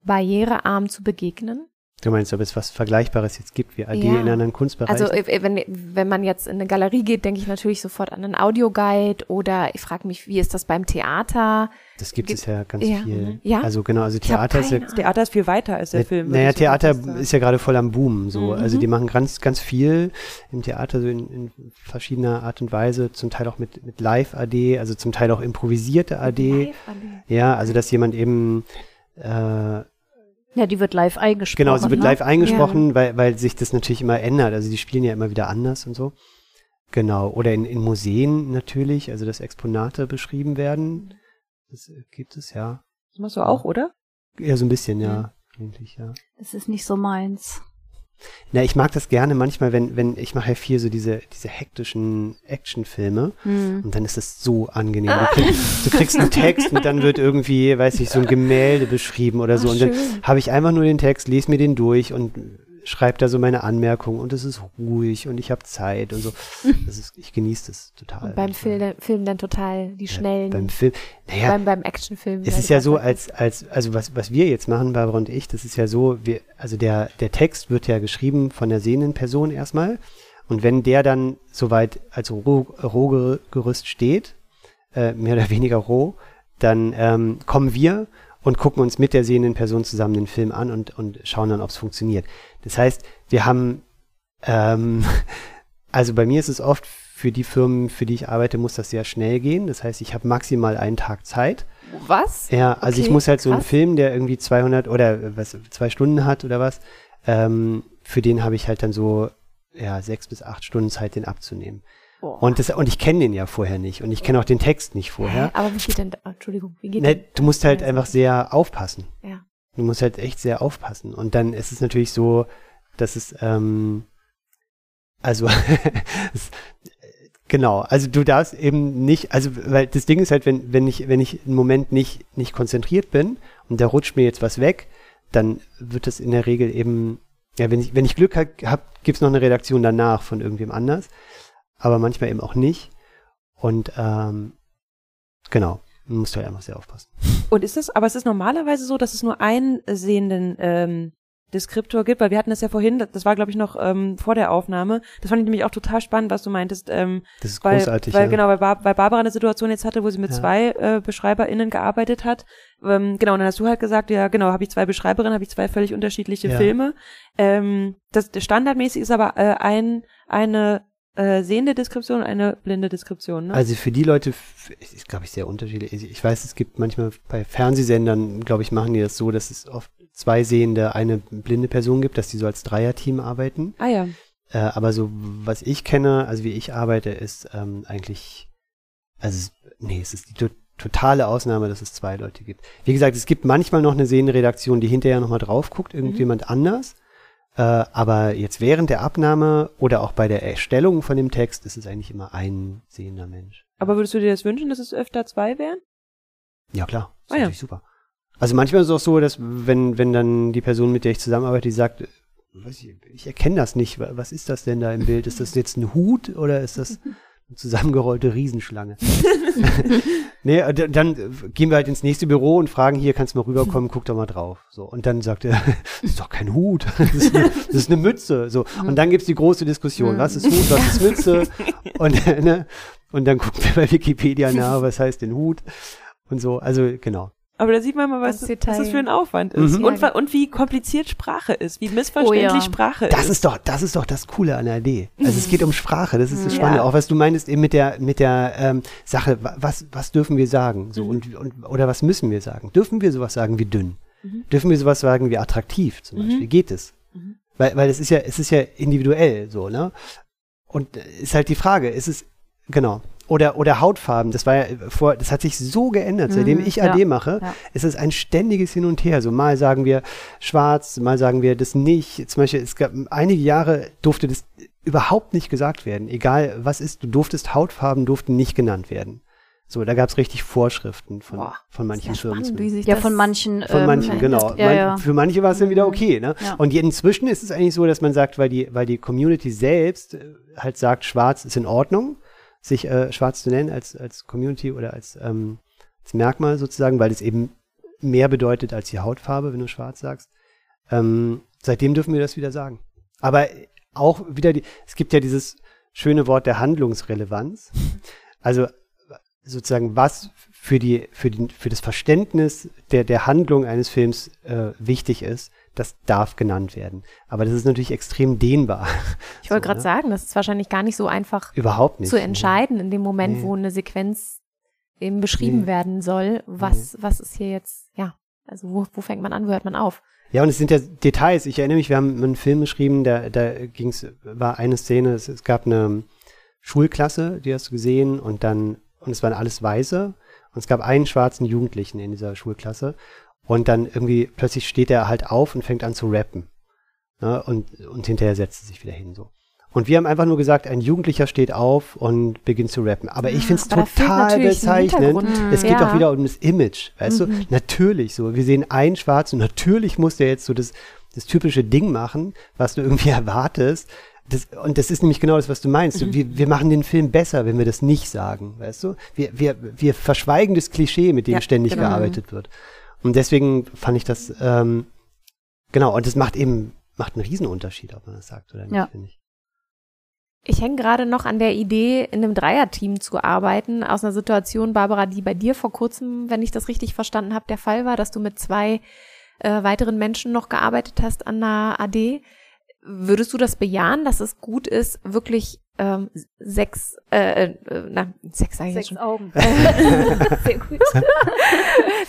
barrierearm zu begegnen? Du meinst, ob es was Vergleichbares jetzt gibt wie AD Ja. in anderen Kunstbereichen? Also äh, wenn, wenn man jetzt in eine Galerie geht, denke ich natürlich sofort an einen Audioguide oder ich frage mich, wie ist das beim Theater? das gibt es gibt- ja ganz ja, viel. mhm. Ja? Also genau, also Theater ist ja, Theater ist viel weiter als der Na- Film. Naja, Theater sagen. ist ja gerade voll am Boom. So. Mhm. Also die machen ganz, ganz viel im Theater, so in, in verschiedener Art und Weise, zum Teil auch mit, mit Live-AD, also zum Teil auch improvisierte AD. Live-AD. Ja, also dass jemand eben äh, Ja, die wird live eingesprochen. Genau, sie wird ne? live eingesprochen, weil, weil sich das natürlich immer ändert. Also die spielen ja immer wieder anders und so. Genau. Oder in, in Museen natürlich, also dass Exponate beschrieben werden. Das äh, gibt es ja. Das machst du auch, oder? Ja, so ein bisschen, ja. Eigentlich, ja. Das ist nicht so meins. Na, ich mag das gerne manchmal, wenn, wenn, ich mache ja viel so diese, diese hektischen Actionfilme Hm. und dann ist das so angenehm. Du, kriegst, du kriegst einen Text und dann wird irgendwie, weiß ich, so ein Gemälde beschrieben oder so. Ach, und dann habe ich einfach nur den Text, lese mir den durch und schreibe da so meine Anmerkungen und es ist ruhig und ich habe Zeit und so. <laughs> Ist, ich genieße das total. Und beim Film, Film dann total die schnellen, Beim Film, naja, beim, beim Actionfilm. es ist ja so, als, als, also was, was wir jetzt machen, Barbara und ich, das ist ja so, wir, also der, der Text wird ja geschrieben von der sehenden Person erstmal. Und wenn der dann soweit als Roh, Rohgerüst steht, äh, mehr oder weniger roh, dann ähm, kommen wir und gucken uns mit der sehenden Person zusammen den Film an und, und schauen dann, ob es funktioniert. Das heißt, wir haben, ähm, <laughs> also bei mir ist es oft für die Firmen, für die ich arbeite, muss das sehr schnell gehen. Das heißt, ich habe maximal einen Tag Zeit. Was? Ja, also ich Okay, muss halt so einen krass. Film, der irgendwie 200 oder äh, was, zwei Stunden hat oder was, ähm, für den habe ich halt dann so, ja, sechs bis acht Stunden Zeit, den abzunehmen. Boah. Und, das, und ich kenne den ja vorher nicht und ich kenne auch den Text nicht Hä? vorher. Aber wie geht denn, oh, Entschuldigung, wie geht Ne, denn? du musst halt einfach sehr aufpassen. Ja. Du musst halt echt sehr aufpassen. Und dann ist es natürlich so, dass es, ähm, also, <laughs> es, genau, also du darfst eben nicht, also, weil das Ding ist halt, wenn, wenn ich, wenn ich einen Moment nicht, nicht konzentriert bin und da rutscht mir jetzt was weg, dann wird das in der Regel eben, ja, wenn ich, wenn ich Glück habe, hab, gibt's noch eine Redaktion danach von irgendwem anders, aber manchmal eben auch nicht. Und, ähm, genau, man muss halt einfach sehr aufpassen. Und ist es, aber es ist normalerweise so, dass es nur einen sehenden ähm, Deskriptor gibt, weil wir hatten das ja vorhin, das- war glaube ich noch ähm, vor der Aufnahme. Das fand ich nämlich auch total spannend, was du meintest, ähm, Das ist weil, großartig. weil ja. genau, weil, Bar weil Barbara eine Situation jetzt hatte, wo sie mit Ja. zwei äh, BeschreiberInnen gearbeitet hat. Ähm, genau, und dann hast du halt gesagt, ja genau, habe ich zwei Beschreiberinnen, habe ich zwei völlig unterschiedliche Ja. Filme. Ähm, das, das standardmäßig ist aber äh, ein eine äh, sehende Deskription und eine blinde Deskription. Ne? Also für die Leute ist, glaube ich, sehr unterschiedlich. Ich- weiß, es gibt manchmal bei Fernsehsendern, glaube ich, machen die das so, dass es oft zwei sehende, eine blinde Person gibt, dass die so als Dreierteam arbeiten. ah ja. Äh, aber so, was ich kenne, also wie ich arbeite, ist ähm, eigentlich, also nee, es ist die to totale Ausnahme, dass es zwei Leute gibt. Wie gesagt, es gibt manchmal noch eine sehende Redaktion, die hinterher nochmal drauf guckt, irgendjemand anders. Äh, aber jetzt während der Abnahme oder auch bei der Erstellung von dem Text ist es eigentlich immer ein sehender Mensch. Aber würdest du dir das wünschen, dass es öfter zwei wären? Ja, klar. Ist Ah, ja. natürlich super. Also manchmal ist es auch so, dass wenn, wenn dann die Person, mit der ich zusammenarbeite, die sagt, ich, ich erkenne das nicht, wa- was ist das denn da im Bild? Ist das jetzt ein Hut oder ist das <laughs> zusammengerollte Riesenschlange? <laughs> nee, äh, dann äh, gehen wir halt ins nächste Büro und fragen, hier, kannst du mal rüberkommen, guck doch mal drauf. So. Und dann sagt er, <laughs> das ist doch kein Hut, <laughs> das ist eine, das ist eine Mütze. So. Und dann gibt's die große Diskussion, was ist Hut, was ist Mütze? Und, äh, ne? und dann gucken wir bei Wikipedia nach, was heißt denn Hut? Und so, also genau. Aber da sieht man mal, was, Ganz was das für ein Aufwand ist. Mhm. Und, und wie kompliziert Sprache ist, wie missverständlich Oh ja. Sprache Das ist. ist doch, das ist doch das Coole an der AD. Also es geht um Sprache, das ist das Spannende. Ja. Auch was du meinst eben mit der, mit der ähm, Sache, wa- was, was dürfen wir sagen? So, und, und, oder was müssen wir sagen? Dürfen wir sowas sagen wie dünn? Dürfen wir sowas sagen wie attraktiv zum Beispiel? Geht es? Weil, weil es ist ja, es ist ja individuell so, ne? Und äh, ist halt die Frage, ist es, genau. Oder, oder Hautfarben, das war ja vor, das hat sich so geändert. Seitdem Mhm, ich ja, AD mache, ja. ist es ein ständiges Hin und Her. So mal sagen wir schwarz, mal sagen wir das nicht. Zum Beispiel, es gab einige Jahre durfte das überhaupt nicht gesagt werden. Egal was ist, du durftest Hautfarben durften nicht genannt werden. So, da gab es richtig Vorschriften von, Boah, von manchen Firmen. spannend, Ja, von manchen. Von ähm, manchen, genau. verändert. Ja, Man, ja. Für manche war es dann wieder Mhm. okay. Ne? Ja. Und inzwischen ist es eigentlich so, dass man sagt, weil die, weil die Community selbst äh, halt sagt, schwarz ist in Ordnung, sich äh, schwarz zu nennen als, als Community oder als, ähm, als Merkmal sozusagen, weil es eben mehr bedeutet als die Hautfarbe, wenn du schwarz sagst. Ähm, seitdem dürfen wir das wieder sagen. Aber auch wieder, die, es gibt ja dieses schöne Wort der Handlungsrelevanz. <laughs> Also sozusagen, was für, die, für, die, für das Verständnis der, der Handlung eines Films äh, wichtig ist, das darf genannt werden. Aber das ist natürlich extrem dehnbar. Ich wollte So, gerade ne? sagen, das ist wahrscheinlich gar nicht so einfach Überhaupt nicht. zu entscheiden in dem Moment, Nee. wo eine Sequenz eben beschrieben Nee. werden soll. Was, was ist hier jetzt, ja, also wo, wo fängt man an, wo hört man auf? Ja, und es sind ja Details. Ich erinnere mich, wir haben einen Film geschrieben, da, da ging's, war eine Szene, es, es gab eine Schulklasse, die hast du gesehen, und dann, und es waren alles Weiße, und es gab einen schwarzen Jugendlichen in dieser Schulklasse, und dann irgendwie plötzlich steht er halt auf und fängt an zu rappen. Ne, und, und hinterher setzt er sich wieder hin, so. Und wir haben einfach nur gesagt, ein Jugendlicher steht auf und beginnt zu rappen. Aber ich finde es total bezeichnend. Es geht Ja. auch wieder um das Image, weißt du? Natürlich so. Wir sehen einen Schwarzen, natürlich muss der jetzt so das, das typische Ding machen, was du irgendwie <laughs> erwartest. Das, und das ist nämlich genau das, was du meinst. Mhm. Wir, wir machen den Film besser, wenn wir das nicht sagen, weißt du? Wir, wir, wir verschweigen das Klischee, mit dem Ja, ständig genau. gearbeitet wird. Und deswegen fand ich das, ähm, genau, und das macht eben, macht einen Riesenunterschied, ob man das sagt oder nicht, Ja. finde ich. Ich hänge gerade noch an der Idee, in einem Dreierteam zu arbeiten, aus einer Situation, Barbara, die bei dir vor kurzem, wenn ich das richtig verstanden habe, der Fall war, dass du mit zwei äh, weiteren Menschen noch gearbeitet hast an einer AD. Würdest du das bejahen, dass es gut ist, wirklich ähm, sechs, äh, äh, na, sechs sage ich jetzt schon, Augen. <laughs> Sehr gut.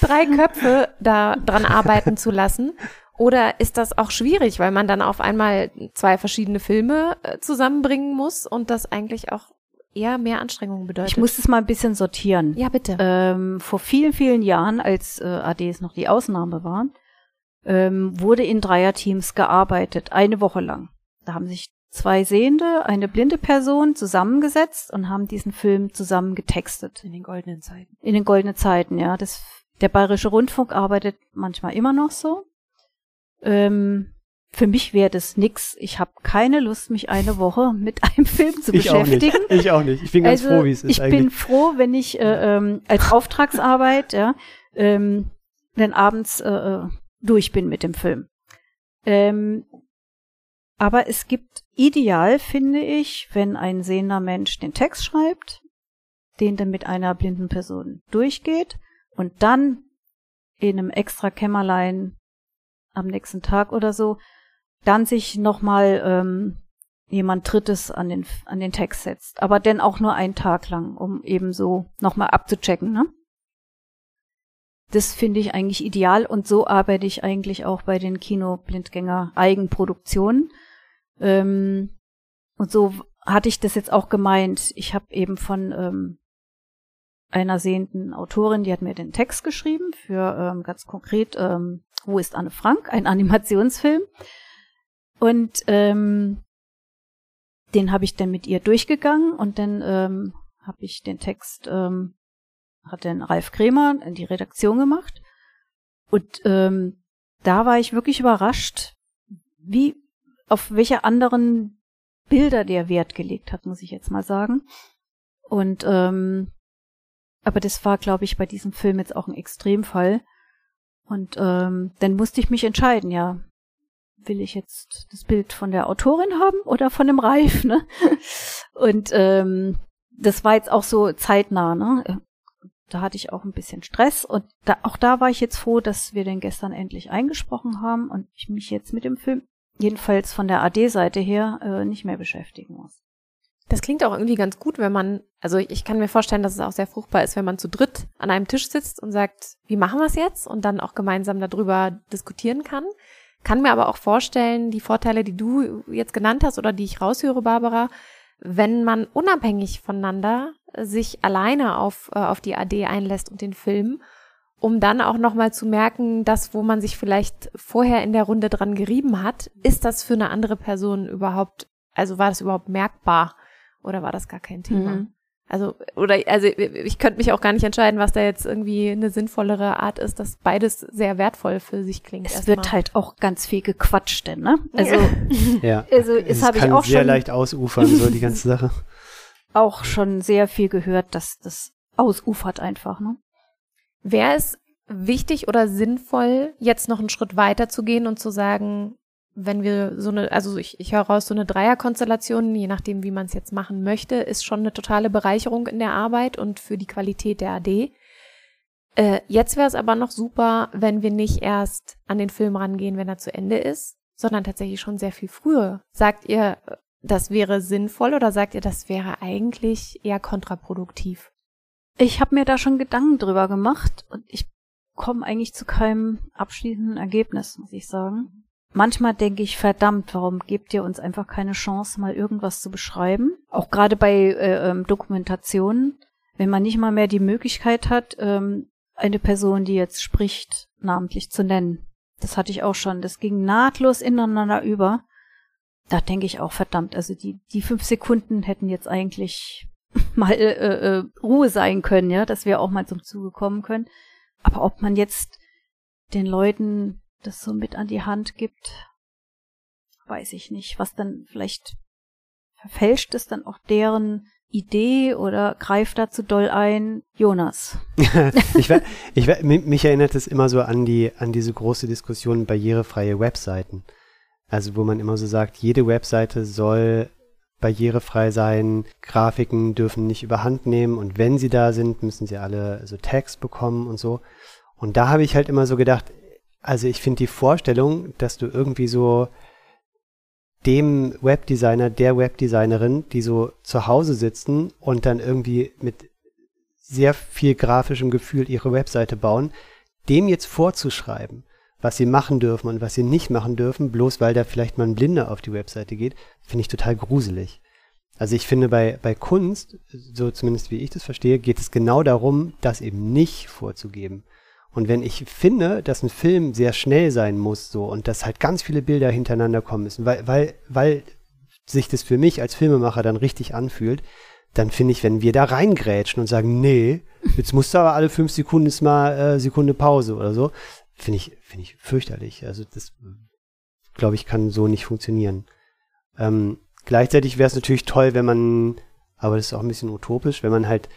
drei Köpfe da dran arbeiten zu lassen? Oder ist das auch schwierig, weil man dann auf einmal zwei verschiedene Filme äh, zusammenbringen muss und das eigentlich auch eher mehr Anstrengungen bedeutet? Ich muss das mal ein bisschen sortieren. ja, bitte. Ähm, vor vielen, vielen Jahren, als äh, ADs noch die Ausnahme waren, ähm, wurde in Dreierteams gearbeitet, eine Woche lang. Da haben sich zwei sehende, eine blinde Person zusammengesetzt und haben diesen Film zusammen getextet. In den goldenen Zeiten. In den goldenen Zeiten, ja. Das, der Bayerische Rundfunk arbeitet manchmal immer noch so. Ähm, für mich wäre das nix. Ich habe keine Lust, mich eine Woche mit <laughs> einem Film zu Ich auch beschäftigen. Ich auch nicht. Ich bin ganz Also, froh, wie es ist ich eigentlich. bin froh, wenn ich äh, ähm, als Auftragsarbeit ja, ähm, dann abends äh, äh, durch bin mit dem Film. Ähm, aber es gibt ideal, finde ich, wenn ein sehender Mensch den Text schreibt, den dann mit einer blinden Person durchgeht und dann in einem extra Kämmerlein am nächsten Tag oder so dann sich nochmal ähm, jemand Drittes an den, an den Text setzt. Aber dann auch nur einen Tag lang, um eben so nochmal abzuchecken, ne? Das finde ich eigentlich ideal und so arbeite ich eigentlich auch bei den Kinoblindgänger Eigenproduktionen. Ähm, und so hatte ich das jetzt auch gemeint. Ich habe eben von ähm, einer sehenden Autorin, die hat mir den Text geschrieben für ähm, ganz konkret ähm, Wo ist Anne Frank? Ein Animationsfilm. Und ähm, den habe ich dann mit ihr durchgegangen und dann ähm, habe ich den Text, ähm, hat dann Ralf Kremer in die Redaktion gemacht. Und ähm, da war ich wirklich überrascht, wie auf welche anderen Bilder der Wert gelegt hat, muss ich jetzt mal sagen. Und ähm, aber das war, glaube ich, bei diesem Film jetzt auch ein Extremfall. Und ähm, dann musste ich mich entscheiden, ja, will ich jetzt das Bild von der Autorin haben oder von dem Reif, ne? <laughs> Und ähm, das war jetzt auch so zeitnah, ne? Da hatte ich auch ein bisschen Stress und da, auch da war ich jetzt froh, dass wir den gestern endlich eingesprochen haben und ich mich jetzt mit dem Film jedenfalls von der AD-Seite her äh, nicht mehr beschäftigen muss. Das klingt auch irgendwie ganz gut, wenn man, also ich kann mir vorstellen, dass es auch sehr fruchtbar ist, wenn man zu dritt an einem Tisch sitzt und sagt, wie machen wir es jetzt? Und dann auch gemeinsam darüber diskutieren kann. Kann mir aber auch vorstellen, die Vorteile, die du jetzt genannt hast oder die ich raushöre, Barbara, wenn man unabhängig voneinander sich alleine auf, äh, auf die AD einlässt und den Film, um dann auch nochmal zu merken, dass wo man sich vielleicht vorher in der Runde dran gerieben hat, ist das für eine andere Person überhaupt, also war das überhaupt merkbar oder war das gar kein Thema? Mhm. Also, oder, also ich könnte mich auch gar nicht entscheiden, was da jetzt irgendwie eine sinnvollere Art ist, dass beides sehr wertvoll für sich klingt. Es wird mal. halt auch ganz viel gequatscht, denn, ne? Also, ja. also <laughs> es, es habe ich auch sehr schon leicht ausufern, so die ganze <laughs> Sache. Auch schon sehr viel gehört, dass das ausufert einfach, ne? Wäre es wichtig oder sinnvoll, jetzt noch einen Schritt weiter zu gehen und zu sagen, wenn wir so eine, also ich, ich höre raus, so eine Dreierkonstellation, je nachdem, wie man es jetzt machen möchte, ist schon eine totale Bereicherung in der Arbeit und für die Qualität der AD. Äh, jetzt wäre es aber noch super, wenn wir nicht erst an den Film rangehen, wenn er zu Ende ist, sondern tatsächlich schon sehr viel früher. Sagt ihr, das wäre sinnvoll oder sagt ihr, das wäre eigentlich eher kontraproduktiv? Ich habe mir da schon Gedanken drüber gemacht und ich komme eigentlich zu keinem abschließenden Ergebnis, muss ich sagen. Manchmal denke ich, verdammt, warum gebt ihr uns einfach keine Chance, mal irgendwas zu beschreiben? Auch gerade bei äh, ähm, Dokumentationen, wenn man nicht mal mehr die Möglichkeit hat, ähm, eine Person, die jetzt spricht, namentlich zu nennen. Das hatte ich auch schon. Das ging nahtlos ineinander über. Da denke ich auch, verdammt, also die, die fünf Sekunden hätten jetzt eigentlich mal äh, äh, Ruhe sein können, ja, dass wir auch mal zum Zuge kommen können. Aber ob man jetzt den Leuten das so mit an die Hand gibt, weiß ich nicht. Was dann vielleicht verfälscht ist dann auch deren Idee oder greift da zu doll ein? Jonas. <laughs> ich, ich, mich erinnert es immer so an die, an diese große Diskussion barrierefreie Webseiten. Also wo man immer so sagt, jede Webseite soll barrierefrei sein, Grafiken dürfen nicht überhand nehmen und wenn sie da sind, müssen sie alle so Tags bekommen und so. Und da habe ich halt immer so gedacht, also ich finde die Vorstellung, dass du irgendwie so dem Webdesigner, der Webdesignerin, die so zu Hause sitzen und dann irgendwie mit sehr viel grafischem Gefühl ihre Webseite bauen, dem jetzt vorzuschreiben, was sie machen dürfen und was sie nicht machen dürfen, bloß weil da vielleicht mal ein Blinder auf die Webseite geht, finde ich total gruselig. Also ich finde bei, bei Kunst, so zumindest wie ich das verstehe, geht es genau darum, das eben nicht vorzugeben. Und wenn ich finde, dass ein Film sehr schnell sein muss, so, und dass halt ganz viele Bilder hintereinander kommen müssen, weil, weil, weil sich das für mich als Filmemacher dann richtig anfühlt, dann finde ich, wenn wir da reingrätschen und sagen, nee, jetzt musst du aber alle fünf Sekunden mal äh, Sekunde Pause oder so, finde ich, finde ich fürchterlich. Also das, glaube ich, kann so nicht funktionieren. Ähm, gleichzeitig wäre es natürlich toll, wenn man, aber das ist auch ein bisschen utopisch, wenn man halt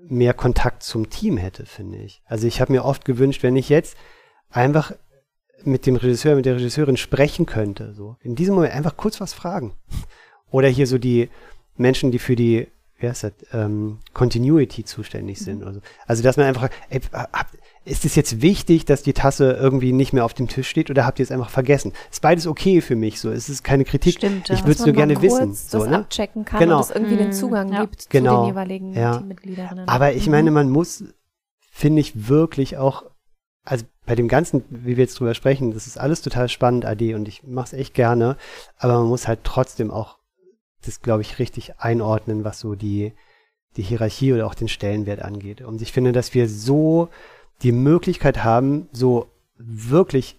mehr Kontakt zum Team hätte, finde ich. Also ich habe mir oft gewünscht, wenn ich jetzt einfach mit dem Regisseur, mit der Regisseurin sprechen könnte, so in diesem Moment einfach kurz was fragen. Oder hier so die Menschen, die für die, wie heißt das, ähm, Continuity zuständig sind. Mhm. Also, also dass man einfach, ey, habt, ist es jetzt wichtig, dass die Tasse irgendwie nicht mehr auf dem Tisch steht oder habt ihr es einfach vergessen? Ist beides okay für mich, so. Es ist keine Kritik. Stimmt, ja. ich würde es nur gerne wissen. So, das ne? abchecken kann genau. und es irgendwie den mhm. Zugang ja. gibt genau. zu den jeweiligen ja. Teammitgliederinnen. Aber ich meine, mhm. man muss, finde ich, wirklich auch, also bei dem Ganzen, wie wir jetzt drüber sprechen, das ist alles total spannend, AD, und ich mache es echt gerne, aber man muss halt trotzdem auch das, glaube ich, richtig einordnen, was so die, die Hierarchie oder auch den Stellenwert angeht. Und ich finde, dass wir so die Möglichkeit haben, so wirklich,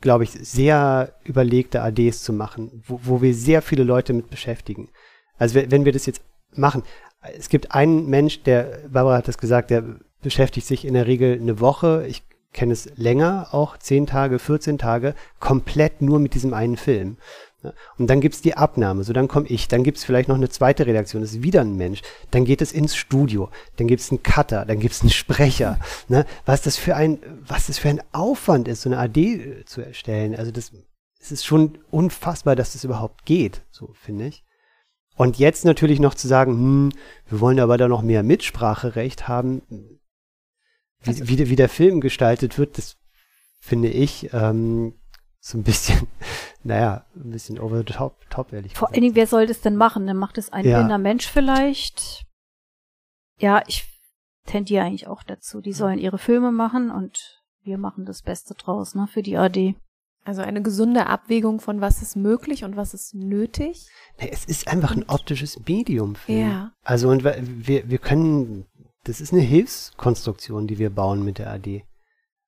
glaube ich, sehr überlegte ADs zu machen, wo, wo wir sehr viele Leute mit beschäftigen. Also wenn wir das jetzt machen, es gibt einen Mensch, der, Barbara hat das gesagt, der beschäftigt sich in der Regel eine Woche, ich kenne es länger, auch 10 Tage, 14 Tage, komplett nur mit diesem einen Film. Und dann gibt's die Abnahme, so dann komme ich, dann gibt's vielleicht noch eine zweite Redaktion, das ist wieder ein Mensch, dann geht es ins Studio, dann gibt's einen Cutter, dann gibt's einen Sprecher, <laughs> ne? was das für ein, was das für ein Aufwand ist, so eine AD äh, zu erstellen. Also das, es ist schon unfassbar, dass das überhaupt geht, so finde ich. Und jetzt natürlich noch zu sagen, hm, wir wollen aber da noch mehr Mitspracherecht haben, wie, also, wie, wie der Film gestaltet wird, das finde ich, ähm, so ein bisschen, <laughs> naja, ein bisschen over the top, top ehrlich Vor allen Dingen, wer soll das denn machen? Dann macht es ein ja. blinder Mensch vielleicht. Ja, ich tendiere eigentlich auch dazu. Die sollen ihre Filme machen und wir machen das Beste draus, ne, für die AD. Also eine gesunde Abwägung von was ist möglich und was ist nötig. Nee, es ist einfach ein optisches Medium. Film. Ja. Also und wir, wir können, das ist eine Hilfskonstruktion, die wir bauen mit der AD.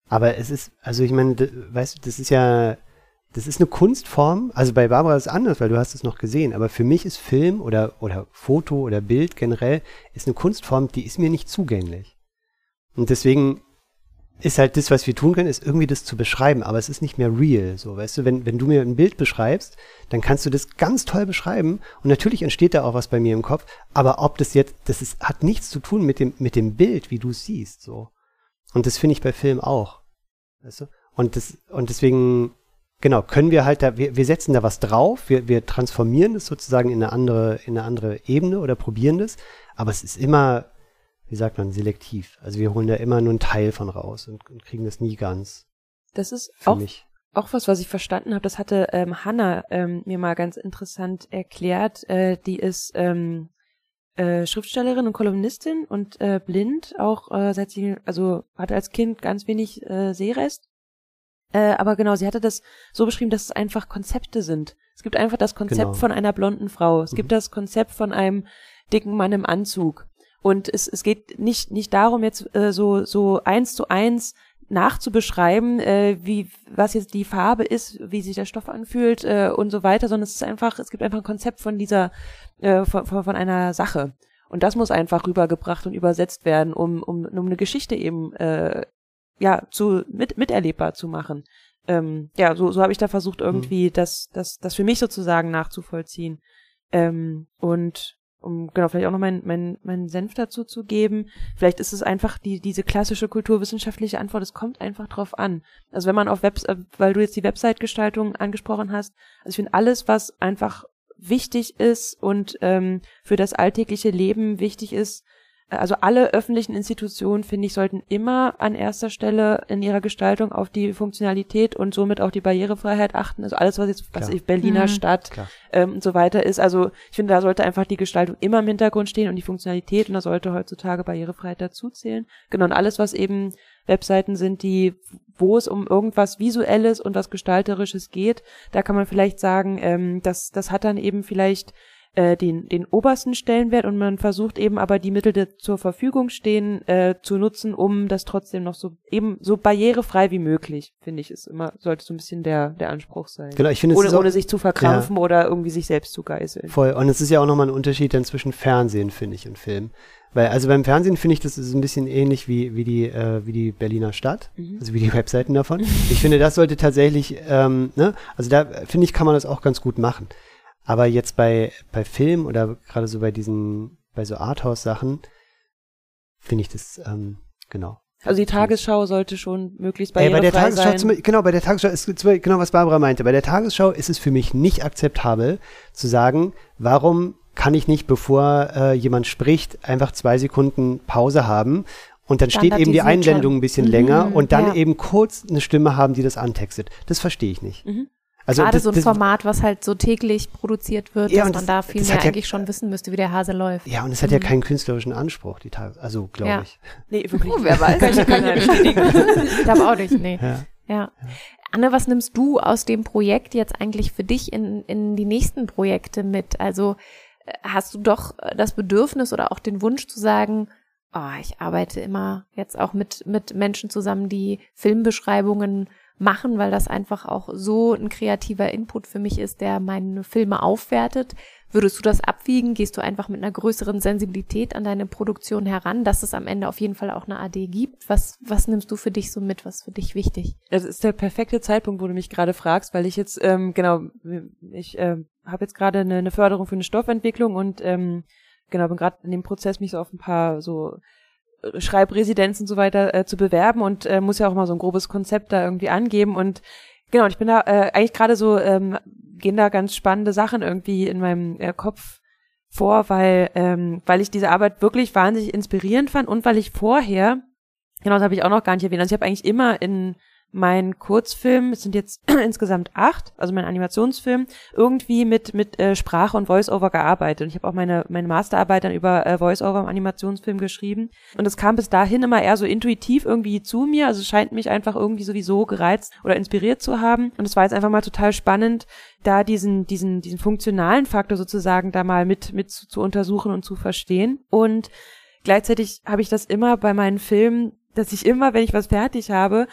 Aber es ist, also ich meine, weißt du, das ist ja, das ist eine Kunstform. Also bei Barbara ist es anders, weil du hast es noch gesehen. Aber für mich ist Film oder, oder Foto oder Bild generell ist eine Kunstform, die ist mir nicht zugänglich. Und deswegen ist halt das, was wir tun können, ist irgendwie das zu beschreiben, aber es ist nicht mehr real. So, weißt du, wenn, wenn du mir ein Bild beschreibst, dann kannst du das ganz toll beschreiben und natürlich entsteht da auch was bei mir im Kopf, aber ob das jetzt, das ist, hat nichts zu tun mit dem, mit dem Bild, wie du es siehst, so. Und das finde ich bei Film auch. Weißt du? Und das, und deswegen, genau, können wir halt da, wir, wir setzen da was drauf, wir, wir transformieren das sozusagen in eine andere, in eine andere Ebene oder probieren das, aber es ist immer, wie sagt man, selektiv. Also wir holen da immer nur einen Teil von raus und, und kriegen das nie ganz Das ist auch mich. auch was, was ich verstanden habe, das hatte ähm, Hannah ähm, mir mal ganz interessant erklärt. Äh, die ist ähm, äh, Schriftstellerin und Kolumnistin und äh, blind, auch äh, seit sie, also hatte als Kind ganz wenig äh, Sehrest. Äh, aber genau, sie hatte das so beschrieben, dass es einfach Konzepte sind. Es gibt einfach das Konzept Genau. von einer blonden Frau. Es gibt Mhm. das Konzept von einem dicken Mann im Anzug. Und es, es geht nicht, nicht darum, jetzt äh, so, so eins zu eins nachzubeschreiben, äh, wie, was jetzt die Farbe ist, wie sich der Stoff anfühlt äh, und so weiter, sondern es ist einfach, es gibt einfach ein Konzept von dieser, äh, von, von, von einer Sache. Und das muss einfach rübergebracht und übersetzt werden, um, um, um eine Geschichte eben äh, ja zu mit, miterlebbar zu machen. Ähm, ja, so, so habe ich da versucht, irgendwie das, das, das für mich sozusagen nachzuvollziehen. Ähm, und um genau vielleicht auch noch meinen mein, mein Senf dazu zu geben, vielleicht ist es einfach die diese klassische kulturwissenschaftliche Antwort, es kommt einfach drauf an. Also wenn man auf Webs äh, weil du jetzt die Website-Gestaltung angesprochen hast, also ich finde alles, was einfach wichtig ist und ähm, für das alltägliche Leben wichtig ist, also alle öffentlichen Institutionen, finde ich, sollten immer an erster Stelle in ihrer Gestaltung auf die Funktionalität und somit auch die Barrierefreiheit achten. Also alles, was jetzt, was ich Berliner Mhm. Stadt Klar. ähm, und so weiter ist. Also ich finde, da sollte einfach die Gestaltung immer im Hintergrund stehen und die Funktionalität und da sollte heutzutage Barrierefreiheit dazuzählen. Genau, und alles, was eben Webseiten sind, die, wo es um irgendwas Visuelles und was Gestalterisches geht, da kann man vielleicht sagen, ähm, das, das hat dann eben vielleicht äh, den, den obersten Stellenwert und man versucht eben aber die Mittel, die zur Verfügung stehen, äh, zu nutzen, um das trotzdem noch so eben so barrierefrei wie möglich, finde ich, ist immer, sollte so ein bisschen der, der Anspruch sein. Genau, ich finde es ohne, ist auch, ohne sich zu verkrampfen oder irgendwie sich selbst zu geißeln. Voll. Und es ist ja auch nochmal ein Unterschied dann zwischen Fernsehen, finde ich, und Film. Weil, also beim Fernsehen finde ich, das ist ein bisschen ähnlich wie, wie, die, äh, wie die Berliner Stadt, Mhm. also wie die <laughs> Webseiten davon. Ich finde, das sollte tatsächlich, ähm, ne, also da finde ich, kann man das auch ganz gut machen. Aber jetzt bei, bei Film oder gerade so bei diesen, bei so Arthouse-Sachen, finde ich das, ähm, genau. Also die Tagesschau sollte schon möglichst Ey, bei der Tagesschau sein. zum, genau, bei der Tagesschau ist genau was Barbara meinte. Bei der Tagesschau ist es für mich nicht akzeptabel zu sagen, warum kann ich nicht, bevor äh, jemand spricht, einfach zwei Sekunden Pause haben und dann steht eben die Standardisiert Einblendung ein bisschen Mhm, länger und dann ja. eben kurz eine Stimme haben, die das antextet. Das verstehe ich nicht. Mhm. Also Gerade das, so ein das, Format, was halt so täglich produziert wird, Ja, dass und man das- da viel mehr ja- eigentlich schon wissen müsste, wie der Hase läuft. Ja, und es hat ja Mhm. keinen künstlerischen Anspruch, die Tage, also glaube Ja. ich. <laughs> Nee, wirklich. Oh, wer weiß. Kann ich, kann ich bestätigen. ich glaube auch nicht, nee. Ja. Ja. Anne, was nimmst du aus dem Projekt jetzt eigentlich für dich in, in die nächsten Projekte mit? Also äh, hast du doch äh, das Bedürfnis oder auch den Wunsch zu sagen, oh, ich arbeite immer jetzt auch mit, mit Menschen zusammen, die Filmbeschreibungen machen, weil das einfach auch so ein kreativer Input für mich ist, der meine Filme aufwertet. Würdest du das abwiegen? Gehst du einfach mit einer größeren Sensibilität an deine Produktion heran, dass es am Ende auf jeden Fall auch eine AD gibt? Was, was nimmst du für dich so mit? Was ist für dich wichtig? Das ist der perfekte Zeitpunkt, wo du mich gerade fragst, weil ich jetzt, ähm, genau, ich äh, habe jetzt gerade eine, eine Förderung für eine Stoffentwicklung und ähm, genau, bin gerade in dem Prozess, mich so auf ein paar so Schreibresidenzen und so weiter äh, zu bewerben und äh, muss ja auch mal so ein grobes Konzept da irgendwie angeben und genau, ich bin da äh, eigentlich gerade so, ähm, gehen da ganz spannende Sachen irgendwie in meinem äh, Kopf vor, weil, ähm, weil ich diese Arbeit wirklich wahnsinnig inspirierend fand und weil ich vorher, genau das habe ich auch noch gar nicht erwähnt, also ich habe eigentlich immer in mein Kurzfilm, es sind jetzt <clears throat> insgesamt acht, also mein Animationsfilm, irgendwie mit mit äh, Sprache und Voice-Over gearbeitet. Und ich habe auch meine meine Masterarbeit dann über äh, Voice-Over im Animationsfilm geschrieben. Und es kam bis dahin immer eher so intuitiv irgendwie zu mir. Also es scheint mich einfach irgendwie sowieso gereizt oder inspiriert zu haben. Und es war jetzt einfach mal total spannend, da diesen diesen diesen funktionalen Faktor sozusagen da mal mit mit zu, zu untersuchen und zu verstehen. Und gleichzeitig habe ich das immer bei meinen Filmen, dass ich immer, wenn ich was fertig habe,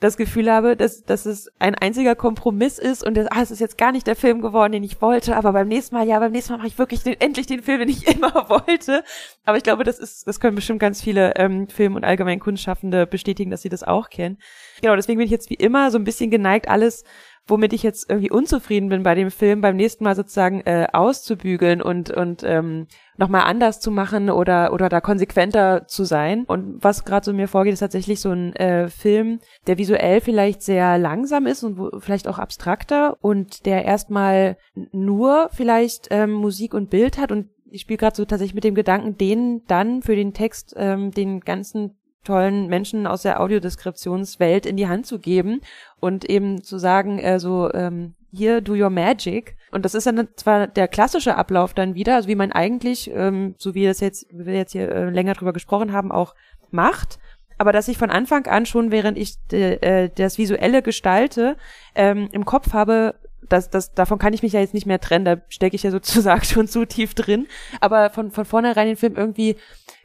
das Gefühl habe, dass, dass es ein einziger Kompromiss ist und das, ah, es ist jetzt gar nicht der Film geworden, den ich wollte, aber beim nächsten Mal, ja, beim nächsten Mal mache ich wirklich den, endlich den Film, den ich <laughs> immer wollte. Aber ich glaube, das ist, das können bestimmt ganz viele ähm, Film- und allgemein Kunstschaffende bestätigen, dass sie das auch kennen. Genau, deswegen bin ich jetzt wie immer so ein bisschen geneigt, alles womit ich jetzt irgendwie unzufrieden bin bei dem Film, beim nächsten Mal sozusagen äh, auszubügeln und und ähm, nochmal anders zu machen oder oder da konsequenter zu sein. Und was gerade so mir vorgeht, ist tatsächlich so ein äh, Film, der visuell vielleicht sehr langsam ist und wo, vielleicht auch abstrakter und der erstmal nur vielleicht ähm, Musik und Bild hat und ich spiele gerade so tatsächlich mit dem Gedanken, den dann für den Text ähm, den ganzen tollen Menschen aus der Audiodeskriptionswelt in die Hand zu geben und eben zu sagen, äh, so ähm, hier do your magic. Und das ist dann zwar der klassische Ablauf dann wieder, also wie man eigentlich, ähm, so wie das jetzt, wie wir jetzt hier äh, länger drüber gesprochen haben, auch macht, aber dass ich von Anfang an schon, während ich äh, das Visuelle gestalte, ähm, im Kopf habe, das, das, davon kann ich mich ja jetzt nicht mehr trennen, da stecke ich ja sozusagen <laughs> schon zu tief drin, aber von, von vornherein den Film irgendwie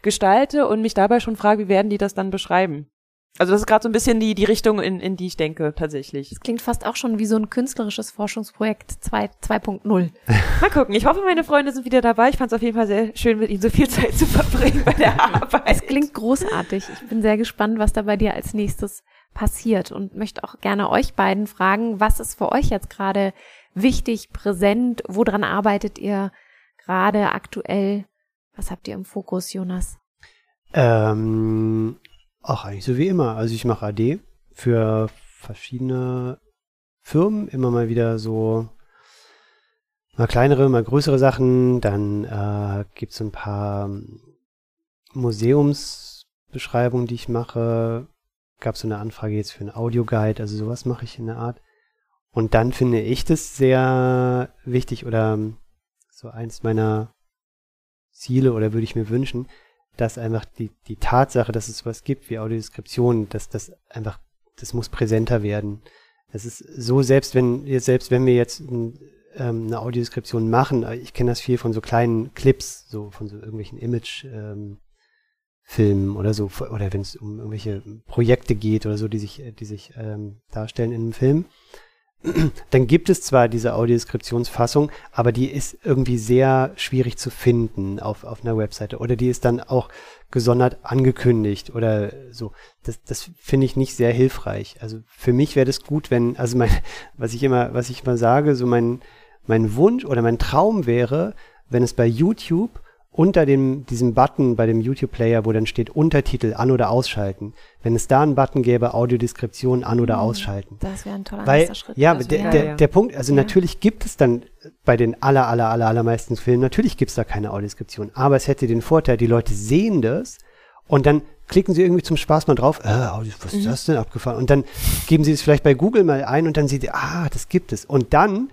gestalte und mich dabei schon frage, wie werden die das dann beschreiben? Also das ist gerade so ein bisschen die, die Richtung, in, in die ich denke, tatsächlich. Das klingt fast auch schon wie so ein künstlerisches Forschungsprojekt 2.0. <laughs> Mal gucken. Ich hoffe, meine Freunde sind wieder dabei. Ich fand es auf jeden Fall sehr schön, mit ihnen so viel Zeit zu verbringen bei der <laughs> Arbeit. Es klingt großartig. Ich bin sehr gespannt, was da bei dir als nächstes passiert und möchte auch gerne euch beiden fragen, was ist für euch jetzt gerade wichtig, präsent? Woran arbeitet ihr gerade aktuell? Was habt ihr im Fokus, Jonas? Ähm, ach, eigentlich so wie immer. Also ich mache AD für verschiedene Firmen, immer mal wieder so mal kleinere, mal größere Sachen. Dann äh, gibt es ein paar Museumsbeschreibungen, die ich mache. Gab es so eine Anfrage jetzt für einen Audioguide, also sowas mache ich in der Art. Und dann finde ich das sehr wichtig oder so eins meiner Ziele oder würde ich mir wünschen, dass einfach die, die Tatsache, dass es was gibt wie Audiodeskription, dass das einfach, das muss präsenter werden. Es ist so, selbst wenn, selbst wenn wir jetzt ein, ähm, eine Audiodeskription machen, äh, ich kenne das viel von so kleinen Clips, so von so irgendwelchen Image, ähm, Filmen oder so, oder wenn es um irgendwelche Projekte geht oder so, die sich, die sich ähm, darstellen in einem Film, <clears throat> dann gibt es zwar diese Audiodeskriptionsfassung, aber die ist irgendwie sehr schwierig zu finden auf, auf einer Webseite oder die ist dann auch gesondert angekündigt oder so. Das, das finde ich nicht sehr hilfreich. Also für mich wäre das gut, wenn, also mein, <laughs> was ich immer, was ich immer sage, so mein, mein Wunsch oder mein Traum wäre, wenn es bei YouTube unter dem, diesem Button bei dem YouTube-Player, wo dann steht Untertitel an oder ausschalten, wenn es da einen Button gäbe, Audiodeskription an oder mhm. ausschalten. Das wäre ein toller Weil, Schritt. Ja, der, ja, der, ja. der Punkt, also ja. natürlich gibt es dann bei den aller, aller, aller, allermeisten Filmen, natürlich gibt es da keine Audiodeskription, aber es hätte den Vorteil, die Leute sehen das und dann klicken sie irgendwie zum Spaß mal drauf, äh, was ist mhm. das denn abgefahren? Und dann geben sie es vielleicht bei Google mal ein und dann sieht ihr, ah, das gibt es. Und dann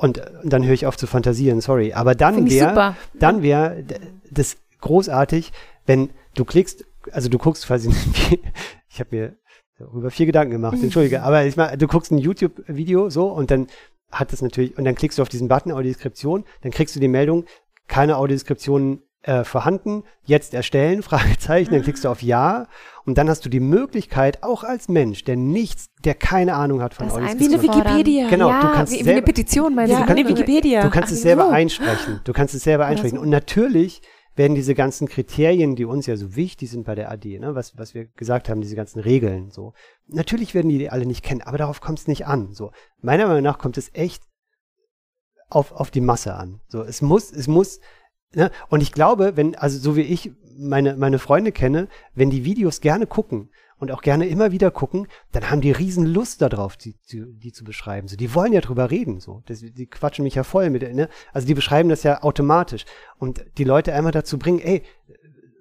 und, und dann höre ich auf zu fantasieren, sorry. Aber dann wäre, dann wäre das großartig, wenn du klickst, also du guckst quasi, <laughs> ich habe mir über vier Gedanken gemacht, entschuldige, aber ich meine, du guckst ein YouTube-Video so und dann hat das natürlich, und dann klickst du auf diesen Button Audiodeskription, dann kriegst du die Meldung, keine Audiodeskription äh, vorhanden, jetzt erstellen, <laughs> Fragezeichen, dann klickst du auf Ja und dann hast du die Möglichkeit, auch als Mensch, der nichts, der keine Ahnung hat von das Wie eine Wikipedia. Genau, ja, du kannst wie, selber, eine Petition, meinst ja, du? Kannst, Wikipedia. Du kannst es selber so. einsprechen. Du kannst es selber einsprechen. Und natürlich werden diese ganzen Kriterien, die uns ja so wichtig sind bei der AD, ne, was, was wir gesagt haben, diese ganzen Regeln, so. Natürlich werden die alle nicht kennen, aber darauf kommt es nicht an, so. Meiner Meinung nach kommt es echt auf, auf die Masse an. So, es muss, es muss, Ne? Und ich glaube, wenn, also so wie ich meine, meine Freunde kenne, wenn die Videos gerne gucken und auch gerne immer wieder gucken, dann haben die riesen Lust darauf, die, die, die zu beschreiben. So, die wollen ja drüber reden. So, das, die quatschen mich ja voll mit. Ne? Also die beschreiben das ja automatisch und die Leute einmal dazu bringen, ey,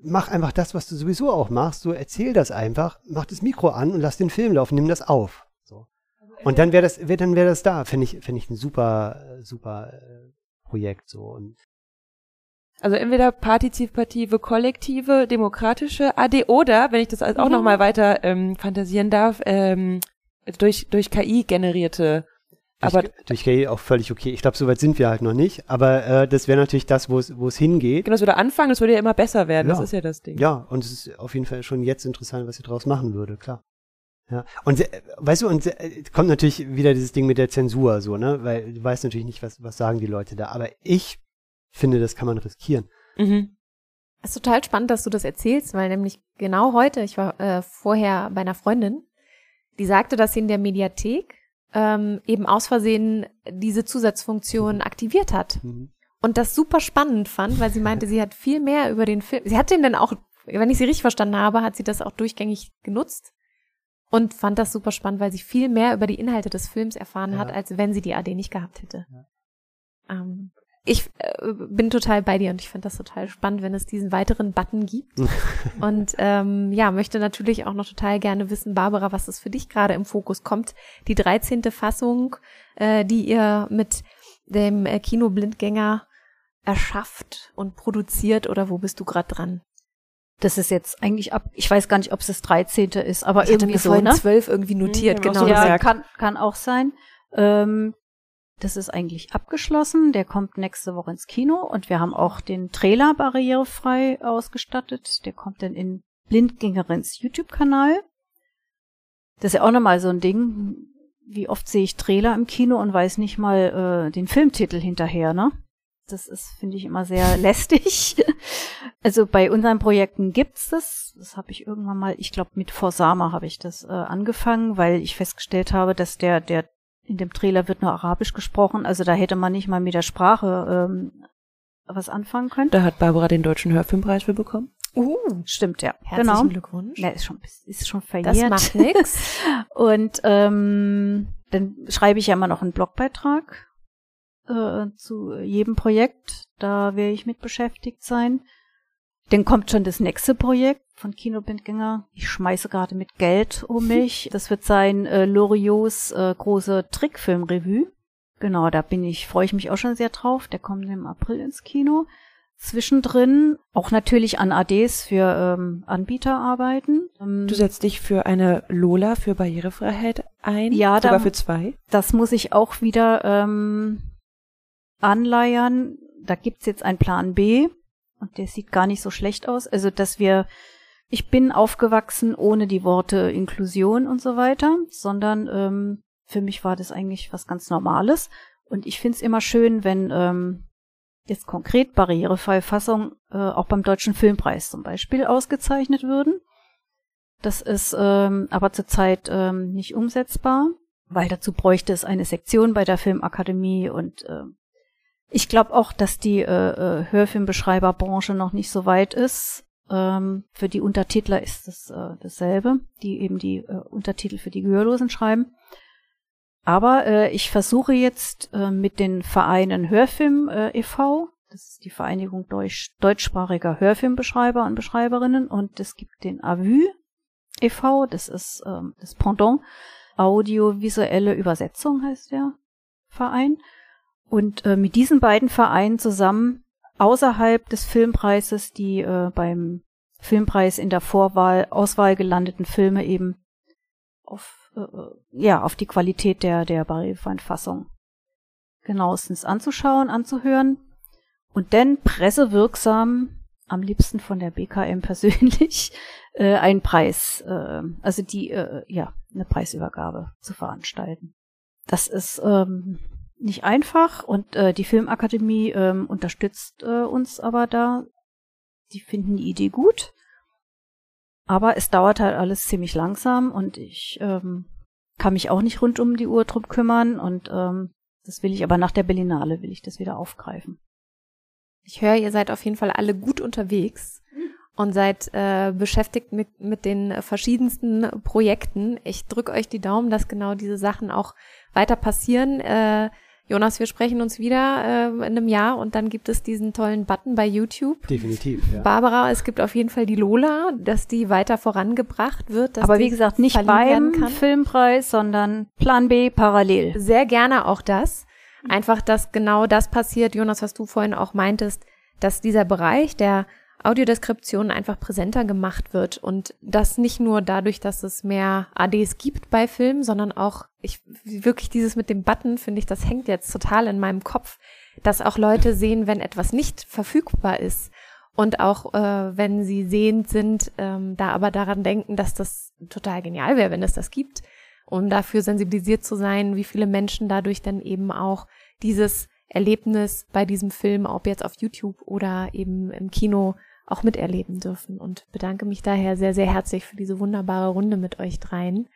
mach einfach das, was du sowieso auch machst. So erzähl das einfach, mach das Mikro an und lass den Film laufen, nimm das auf. So. Und dann wäre das, wär, dann wäre das da. Finde ich, finde ich ein super, super äh, Projekt so. Und Also entweder partizipative, kollektive, demokratische AD oder, wenn ich das auch Mhm. noch mal weiter ähm, fantasieren darf, ähm, durch, durch KI generierte. durch, Aber durch KI auch völlig okay. Ich glaube, soweit sind wir halt noch nicht. Aber äh, das wäre natürlich das, wo es wo es hingeht. genau, das würde anfangen, das würde ja immer besser werden. Das Ja. ist ja das Ding. Ja, und es ist auf jeden Fall schon jetzt interessant, was ihr draus machen würde, klar. Ja, und äh, weißt du, und äh, kommt natürlich wieder dieses Ding mit der Zensur, so, ne? Weil du weißt natürlich nicht, was, was sagen die Leute da. Aber ich finde, das kann man riskieren. Mhm. Es ist total spannend, dass du das erzählst, weil nämlich genau heute, ich war äh, vorher bei einer Freundin, die sagte, dass sie in der Mediathek ähm, eben aus Versehen diese Zusatzfunktion aktiviert hat. Mhm. Und das super spannend fand, weil sie meinte, <laughs> sie hat viel mehr über den Film. Sie hat den dann auch, wenn ich sie richtig verstanden habe, hat sie das auch durchgängig genutzt und fand das super spannend, weil sie viel mehr über die Inhalte des Films erfahren hat, Ja. als wenn sie die AD nicht gehabt hätte. Ähm, ich äh, bin total bei dir und ich finde das total spannend, wenn es diesen weiteren Button gibt. <laughs> und ähm, ja, möchte natürlich auch noch total gerne wissen, Barbara, was es für dich gerade im Fokus kommt. Die 13. Fassung, äh, die ihr mit dem äh, Kinoblindgänger erschafft und produziert oder wo bist du gerade dran? Das ist jetzt eigentlich ab, ich weiß gar nicht, ob es das 13. ist, aber Ich hatte irgendwie mir so, vorhin ne? zwölf irgendwie notiert, Mhm, genau. so ja, gesagt. kann, kann auch sein. Ähm, das ist eigentlich abgeschlossen. Der kommt nächste Woche ins Kino und wir haben auch den Trailer barrierefrei ausgestattet. Der kommt dann in Blindgängerins YouTube-Kanal. Das ist ja auch nochmal so ein Ding. Wie oft sehe ich Trailer im Kino und weiß nicht mal äh, den Filmtitel hinterher, ne? Das ist, finde ich, immer sehr <laughs> lästig. Also bei unseren Projekten gibt's das. Das habe ich irgendwann mal, ich glaube mit Forsama habe ich das äh, angefangen, weil ich festgestellt habe, dass der, der in dem Trailer wird nur Arabisch gesprochen. Also da hätte man nicht mal mit der Sprache ähm, was anfangen können. Da hat Barbara den Deutschen Hörfilmpreis für bekommen. Uh, Stimmt, ja. herzlichen genau. Glückwunsch. Ja, ist schon, ist schon das verjährt. macht <laughs> nix. Und ähm, dann schreibe ich ja immer noch einen Blogbeitrag äh, zu jedem Projekt. Da werde ich mit beschäftigt sein. Dann kommt schon das nächste Projekt von Kinoblindgänger. Ich schmeiße gerade mit Geld um mich. <laughs> Das wird sein äh, Loriots äh, große Trickfilmrevue. Genau, da bin ich, freue ich mich auch schon sehr drauf. Der kommt im April ins Kino. Zwischendrin auch natürlich an ADs für ähm, Anbieter arbeiten. Ähm, Du setzt dich für eine Lola für Barrierefreiheit ein. Ja, sogar da- für zwei. das muss ich auch wieder ähm, anleiern. Da gibt's jetzt einen Plan B und der sieht gar nicht so schlecht aus. Also, dass wir, ich bin aufgewachsen ohne die Worte Inklusion und so weiter, sondern ähm, für mich war das eigentlich was ganz Normales. Und ich find's immer schön, wenn ähm, jetzt konkret barrierefreie Fassung äh, auch beim Deutschen Filmpreis zum Beispiel ausgezeichnet würden. Das ist ähm, aber zurzeit ähm, nicht umsetzbar, weil dazu bräuchte es eine Sektion bei der Filmakademie und äh, ich glaube auch, dass die äh, äh, Hörfilmbeschreiberbranche noch nicht so weit ist. Ähm, für die Untertitler ist es äh, dasselbe, die eben die äh, Untertitel für die Gehörlosen schreiben. Aber äh, ich versuche jetzt äh, mit den Vereinen Hörfilm äh, e.V., das ist die Vereinigung Deutsch, deutschsprachiger Hörfilmbeschreiber und Beschreiberinnen, und es gibt den AVÜ e.V., das ist ähm, das Pendant, audiovisuelle Übersetzung heißt der Verein. Und äh, mit diesen beiden Vereinen zusammen außerhalb des Filmpreises die äh, beim Filmpreis in der Vorwahl, Auswahl gelandeten Filme eben auf, äh, ja, auf die Qualität der, der barrierefreien Fassung genauestens anzuschauen, anzuhören und dann pressewirksam, am liebsten von der BKM <laughs> persönlich, äh, einen Preis, äh, also die, äh, ja, eine Preisübergabe zu veranstalten. Das ist ähm, nicht einfach und äh, die Filmakademie ähm, unterstützt äh, uns aber da. Die finden die Idee gut. Aber es dauert halt alles ziemlich langsam und ich ähm, kann mich auch nicht rund um die Uhr drum kümmern und ähm, das will ich aber nach der Berlinale will ich das wieder aufgreifen. Ich höre, ihr seid auf jeden Fall alle gut unterwegs und seid äh, beschäftigt mit, mit den verschiedensten Projekten. Ich drücke euch die Daumen, dass genau diese Sachen auch weiter passieren. Äh, Jonas, wir sprechen uns wieder äh, in einem Jahr und dann gibt es diesen tollen Button bei YouTube. Definitiv, ja. Barbara, es gibt auf jeden Fall die Lola, dass die weiter vorangebracht wird. dass Aber wie gesagt, nicht beim kann. Filmpreis, sondern Plan B parallel. Sehr gerne auch das. Einfach, dass genau das passiert, Jonas, was du vorhin auch meintest, dass dieser Bereich der Audiodeskription einfach präsenter gemacht wird und das nicht nur dadurch, dass es mehr ADs gibt bei Filmen, sondern auch ich wirklich dieses mit dem Button finde ich, das hängt jetzt total in meinem Kopf, dass auch Leute sehen, wenn etwas nicht verfügbar ist und auch äh, wenn sie sehend sind, ähm, da aber daran denken, dass das total genial wäre, wenn es das gibt, um dafür sensibilisiert zu sein, wie viele Menschen dadurch dann eben auch dieses Erlebnis bei diesem Film, ob jetzt auf YouTube oder eben im Kino, auch miterleben dürfen und bedanke mich daher sehr, sehr herzlich für diese wunderbare Runde mit euch dreien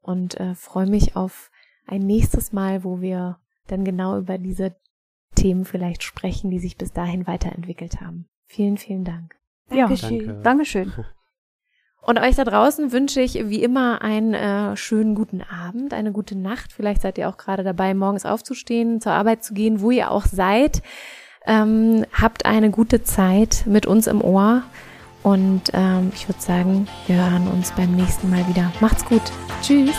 und äh, freue mich auf ein nächstes Mal, wo wir dann genau über diese Themen vielleicht sprechen, die sich bis dahin weiterentwickelt haben. Vielen, vielen Dank. Ja, Danke. Dankeschön. <laughs> Und euch da draußen wünsche ich wie immer einen äh, schönen guten Abend, eine gute Nacht. Vielleicht seid ihr auch gerade dabei, morgens aufzustehen, zur Arbeit zu gehen, wo ihr auch seid. Ähm, habt eine gute Zeit mit uns im Ohr. Und ähm, ich würde sagen, wir hören uns beim nächsten Mal wieder. Macht's gut. Tschüss.